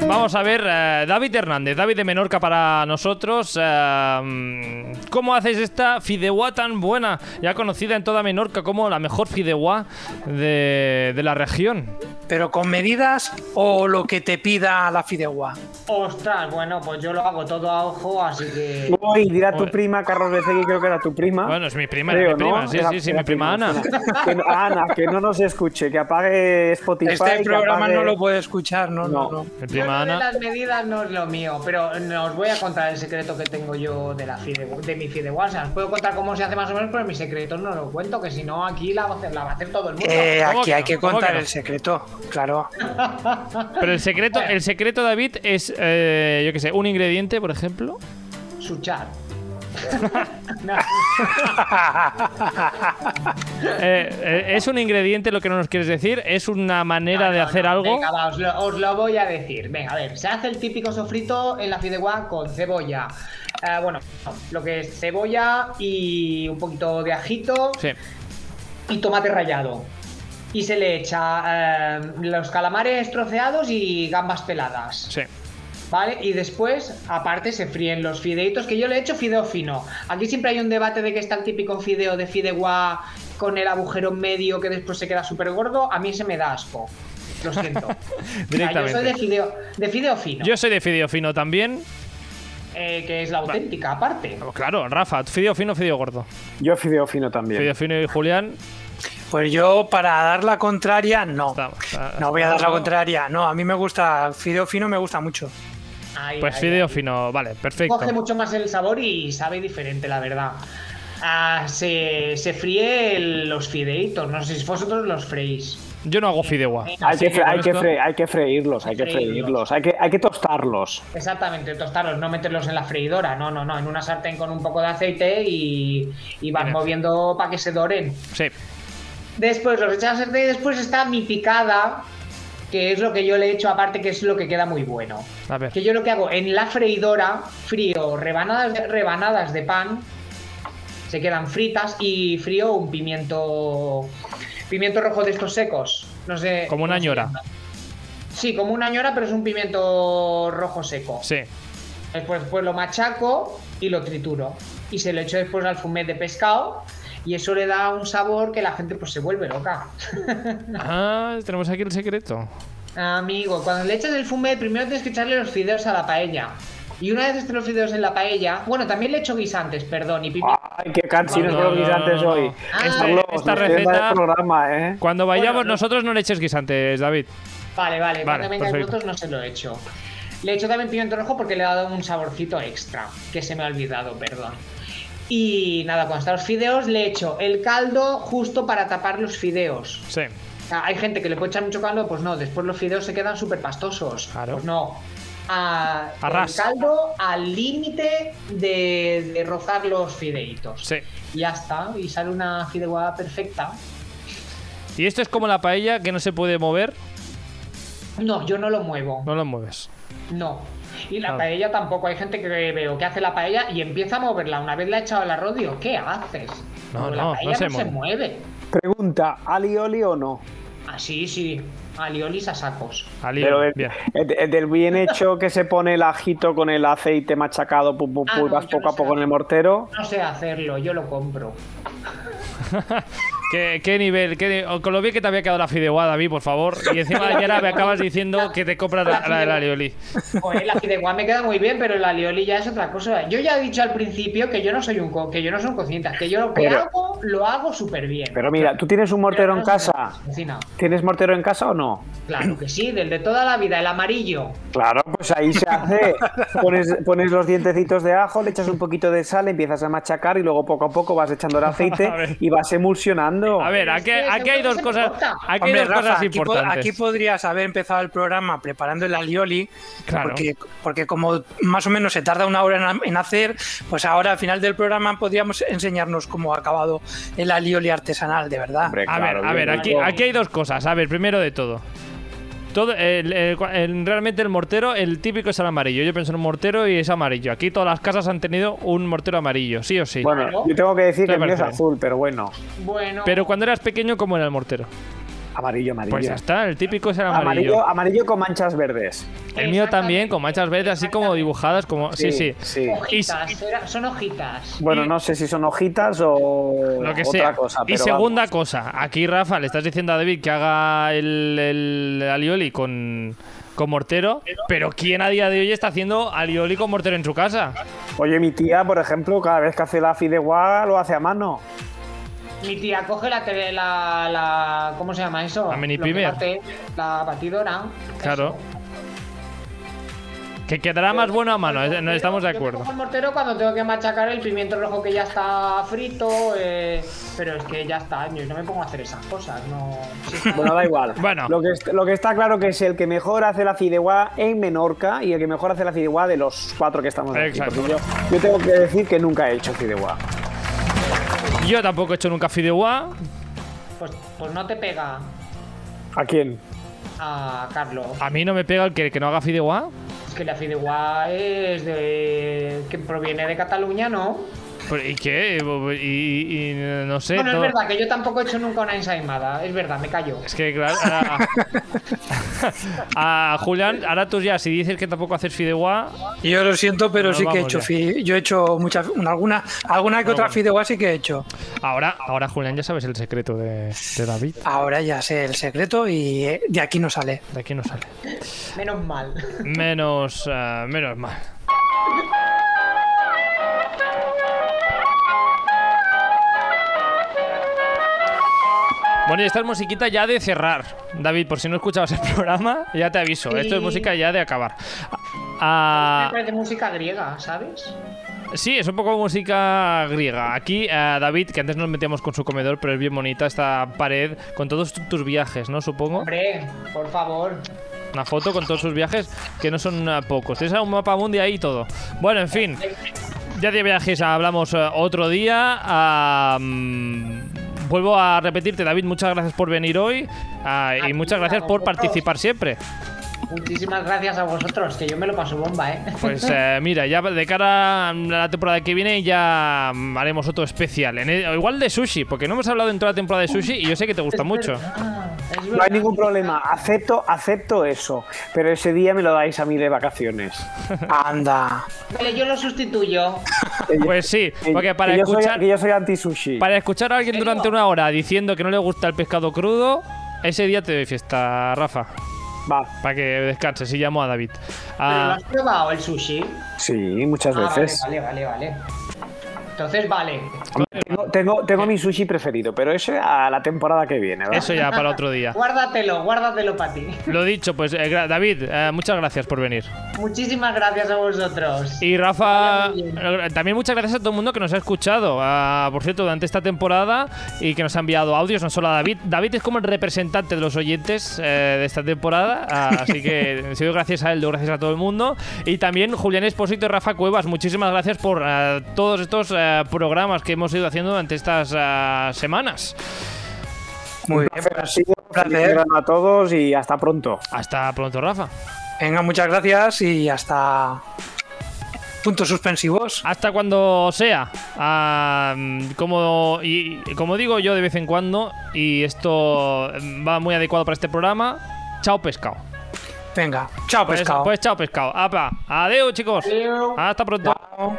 Vamos a ver, eh, David Hernández, David de Menorca para nosotros. eh, ¿Cómo haces esta fideuá tan buena, ya conocida en toda Menorca como la mejor fideuá de, de la región? pero con medidas o lo que te pida la fideuá. Ostras, bueno, pues yo lo hago todo a ojo, así que. Uy, dirá tu prima, Carlos Becegui, creo que era tu prima. Bueno, es mi prima, Creo, mi prima. ¿no? Sí, Era- sí, sí, mi prima Ana. Que no- Ana, que no nos escuche, que apague Spotify. Este programa apague- no lo puede escuchar, no, no, No. no. Mi prima lo de las medidas no es lo mío, pero no os voy a contar el secreto que tengo yo de la fide, de mi sea, os puedo contar cómo se hace más o menos, pero mis secretos no lo cuento, que si no aquí la va a hacer, la va a hacer todo el mundo. Eh, ¿Cómo aquí hay no? que ¿Cómo contar que no? el secreto, claro. Pero el secreto, el secreto, David, es, eh, yo qué sé, un ingrediente, por ejemplo. Suchar. Eh, eh, es un ingrediente lo que no nos quieres decir, es una manera No, de hacer no. algo. Venga, va, os, lo, os lo voy a decir. Venga, a ver, se hace el típico sofrito en la fideuá con cebolla. Eh, bueno, lo que es cebolla y un poquito de ajito Sí. y tomate rallado. Y se le echa los calamares troceados y gambas peladas. Sí. ¿Vale? Y después, aparte, se fríen los fideitos, que yo le he hecho fideo fino. Aquí siempre hay un debate de que está el típico fideo de fideuá con el agujero medio que después se queda súper gordo. A mí se me da asco. Lo siento. O sea, yo Directamente. soy de fideo, de fideo fino, Yo soy de fideo fino también. eh, que es la auténtica, aparte. Oh, Claro, Rafa, fideo fino, fideo gordo. Yo fideo fino también. Fideo fino y Julián. Pues yo, para dar la contraria, no. Está- está- No voy a dar la contraria. No, a mí me gusta, fideo fino me gusta mucho. Ahí, Pues ahí, fideo ahí. fino, vale, perfecto. Coge mucho más el sabor y sabe diferente, la verdad. Ah, se, se fríe el- los fideitos. No sé si vosotros los freís. Yo no hago fideuá. Hay que, fre- con hay, que esto- fre- hay que freírlos, hay que Freírlos. freírlos, hay que, hay que tostarlos. Exactamente, tostarlos, no meterlos en la freidora, no, no, no, en una sartén con un poco de aceite y, y vas Bien. moviendo para que se doren. Sí. Después los echas y después está mi picada, que es lo que yo le he hecho aparte, que es lo que queda muy bueno. A ver. Que yo lo que hago en la freidora, frío rebanadas de, rebanadas de pan, se quedan fritas y frío un pimiento pimiento rojo de estos secos, no sé. Como una ñora. Sí, como una ñora, pero es un pimiento rojo seco. Sí. Después, pues lo machaco y lo trituro. Y se lo echo después al fumet de pescado. Y eso le da un sabor que la gente pues se vuelve loca. Ah, tenemos aquí el secreto. Amigo, cuando le echas el fumet, primero tienes que echarle los fideos a la paella. Y una vez estés los fideos en la paella, bueno, también le echo guisantes, perdón, y pipi. Ay, qué cansinos No, los guisantes no, hoy. Ah. Esta receta, programa, ¿eh? cuando vayamos Bueno, no- nosotros no le eches guisantes, David. Vale, vale, cuando vengáis perfecto. vosotros no se lo he hecho. Le he hecho también pimiento rojo porque le ha dado un saborcito extra, que se me ha olvidado, perdón. Y nada, cuando están los fideos, le he hecho el caldo justo para tapar los fideos. Sí. O sea, hay gente que le puede echar mucho caldo, pues no, después los fideos se quedan súper pastosos. Claro. Pues no. A, el caldo al límite de, de rozar los fideitos. Sí. Y ya está, y sale una fideuá perfecta. Y esto es como la paella que no se puede mover, No, yo no lo muevo. no lo mueves. No. Y la Claro. paella tampoco. Hay gente que veo que hace la paella y empieza a moverla. Una vez la ha echado al arroz, digo, ¿qué haces? No, no, la no paella se no se mueve. Pregunta, ¿alioli o no? Ah, sí, sí. Aliolis a sacos. Pero el, bien. el- el del bien hecho que se pone el ajito con el aceite machacado, pum, pum, Ah, pum, no, vas poco no a poco en el mortero. No sé hacerlo, yo lo compro. ¿Qué, qué nivel? qué con lo bien que te había quedado la fideuá, David, por favor. Y encima ya ahora me acabas diciendo que te compras la, la alioli. Joder, la fideuá me queda muy bien, pero el alioli ya es otra cosa. Yo ya he dicho al principio que yo no soy un co que yo no soy un cociente, que yo lo que Pero- hago lo hago súper bien. Pero mira, ¿tú tienes un mortero en casa? ¿Tienes mortero en casa o no? Claro que sí, del de toda la vida, el amarillo. Claro, pues ahí se hace. Pones, pones los dientecitos de ajo, le echas un poquito de sal, empiezas a machacar y luego poco a poco vas echando el aceite y vas emulsionando. A ver, aquí, hay dos cosas. Aquí hay Hombre, dos Rafa, cosas aquí, po- importantes. aquí podrías haber empezado el programa preparando el alioli, Claro. porque, porque como más o menos se tarda una hora en, en hacer, pues ahora al final del programa podríamos enseñarnos cómo ha acabado el alioli artesanal, de verdad. Hombre, A ver, a ver, yo aquí, digo- aquí hay dos cosas. A ver, primero de todo. Todo, el- el- el- realmente el mortero, el típico es el amarillo. Yo pienso en un mortero y es amarillo. Aquí todas las casas han tenido un mortero amarillo, sí o sí. Bueno, yo tengo que decir ¿Qué que el mío es parece? azul, pero bueno. Bueno. Pero cuando eras pequeño, ¿cómo era el mortero? Amarillo, amarillo. Pues ya está, el típico es el amarillo. amarillo, amarillo con manchas verdes. El mío también, con manchas verdes, así como dibujadas, como. Sí, sí. sí. Hojitas, son hojitas. Bueno, no sé si son hojitas o Lo que otra sea. cosa. y segunda vamos. cosa, aquí Rafa le estás diciendo a David que haga el, el alioli con, con mortero, pero ¿quién a día de hoy está haciendo alioli con mortero en su casa? Oye, mi tía, por ejemplo, cada vez que hace la fideuá lo hace a mano. Mi tía coge la, tele- la, la ¿cómo se llama eso? La mini bate, La batidora. Claro. Que quedará más bueno a mano, eh, no estamos de Yo acuerdo. cojo el mortero cuando tengo que machacar el pimiento rojo que ya está frito, eh, pero es que ya está, yo no me pongo a hacer esas cosas, no. sí, Bueno, da igual. Bueno. Lo que, lo que está claro que es el que mejor hace la fideuá en Menorca y el que mejor hace la fideuá de los cuatro que estamos aquí. Exacto. Yo, yo tengo que decir que nunca he hecho fideuá. Yo tampoco he hecho nunca fideuá. pues, pues no te pega ¿A quién? a Carlos. A mí no me pega el que, que no haga fideuá. Es que la fideuá es de. que proviene de Cataluña, ¿no? ¿Y qué? Y, no sé. Bueno, es todo- verdad que yo tampoco he hecho nunca una ensaimada, es verdad, me callo. Es que, claro. A, a Julián, ahora tú ya, si dices que tampoco haces fideuá, Yo lo siento, pero sí que he hecho fi- Yo he hecho muchas, una- alguna, alguna que otra bueno. fideuá sí que he hecho. ahora, ahora Julián ya sabes el secreto de, de David. Ahora ya sé el secreto y eh, de aquí no sale. De aquí no sale. Menos mal. Menos, eh, menos mal. Bueno, y esta es musiquita ya de cerrar. David, por si no escuchabas el programa, ya te aviso. Esto es música ya de acabar. Ah, parece música griega, ¿sabes? sí, es un poco música griega. Aquí, eh, David, que antes nos metíamos con su comedor, pero es bien bonita esta pared con todos tu- tus viajes, ¿no? Supongo. Hombre, por favor. Una foto con todos sus viajes, que no son eh, pocos. Tienes un mapa mundi ahí y todo. Bueno, en fin. Ya de viajes hablamos eh, otro día. Mm, vuelvo a repetirte, David, muchas gracias por venir hoy. ah, y muchas gracias por participar siempre. Muchísimas gracias a vosotros, que yo me lo paso bomba, ¿eh? Pues eh, mira, ya de cara a la temporada que viene ya haremos otro especial. En el- igual de sushi, porque no hemos hablado en toda la temporada de sushi y yo sé que te gusta mucho. Es No hay ningún problema. Acepto, acepto eso. Pero ese día me lo dais a mí de vacaciones. Anda. Vale, yo lo sustituyo. Pues sí, Que- porque para que yo soy- escuchar... que yo soy anti-sushi. Para escuchar a alguien durante una hora diciendo que no le gusta el pescado crudo, ese día te doy fiesta, Rafa. Va. Para que descanses y llamo a David. ¿Pero Ah, lo has probado el sushi? Sí, muchas Ah, vale, veces. vale, vale, vale. Entonces, vale. Tengo, tengo, tengo mi sushi preferido, pero ese a la temporada que viene. ¿va? eso ya para otro día. Guárdatelo, guárdatelo para ti. Lo dicho, pues eh, David, eh, muchas gracias por venir. Muchísimas gracias a vosotros. Y Rafa, eh, también muchas gracias a todo el mundo que nos ha escuchado, por cierto, durante esta temporada y que nos ha enviado audios, no solo a David. David es como el representante de los oyentes eh, de esta temporada, así que si doy gracias a él, doy gracias a todo el mundo. Y también Julián Espósito y Rafa Cuevas, muchísimas gracias por todos estos eh, programas que hemos ido haciendo durante estas ah, semanas. Muy bien. Placer, ha sido. placer. Feliz verano a todos y hasta pronto. Hasta pronto, Rafa. Venga, muchas gracias y hasta puntos suspensivos. Hasta cuando sea. Ah, como, y, como digo yo de vez en cuando, y esto va muy adecuado para este programa, chao pescado. Venga, chao Pues, pescado. pues chao pescado. Apa. Adeu chicos. Hasta pronto. Chao.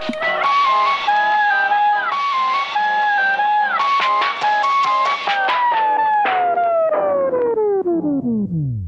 Mm-hmm.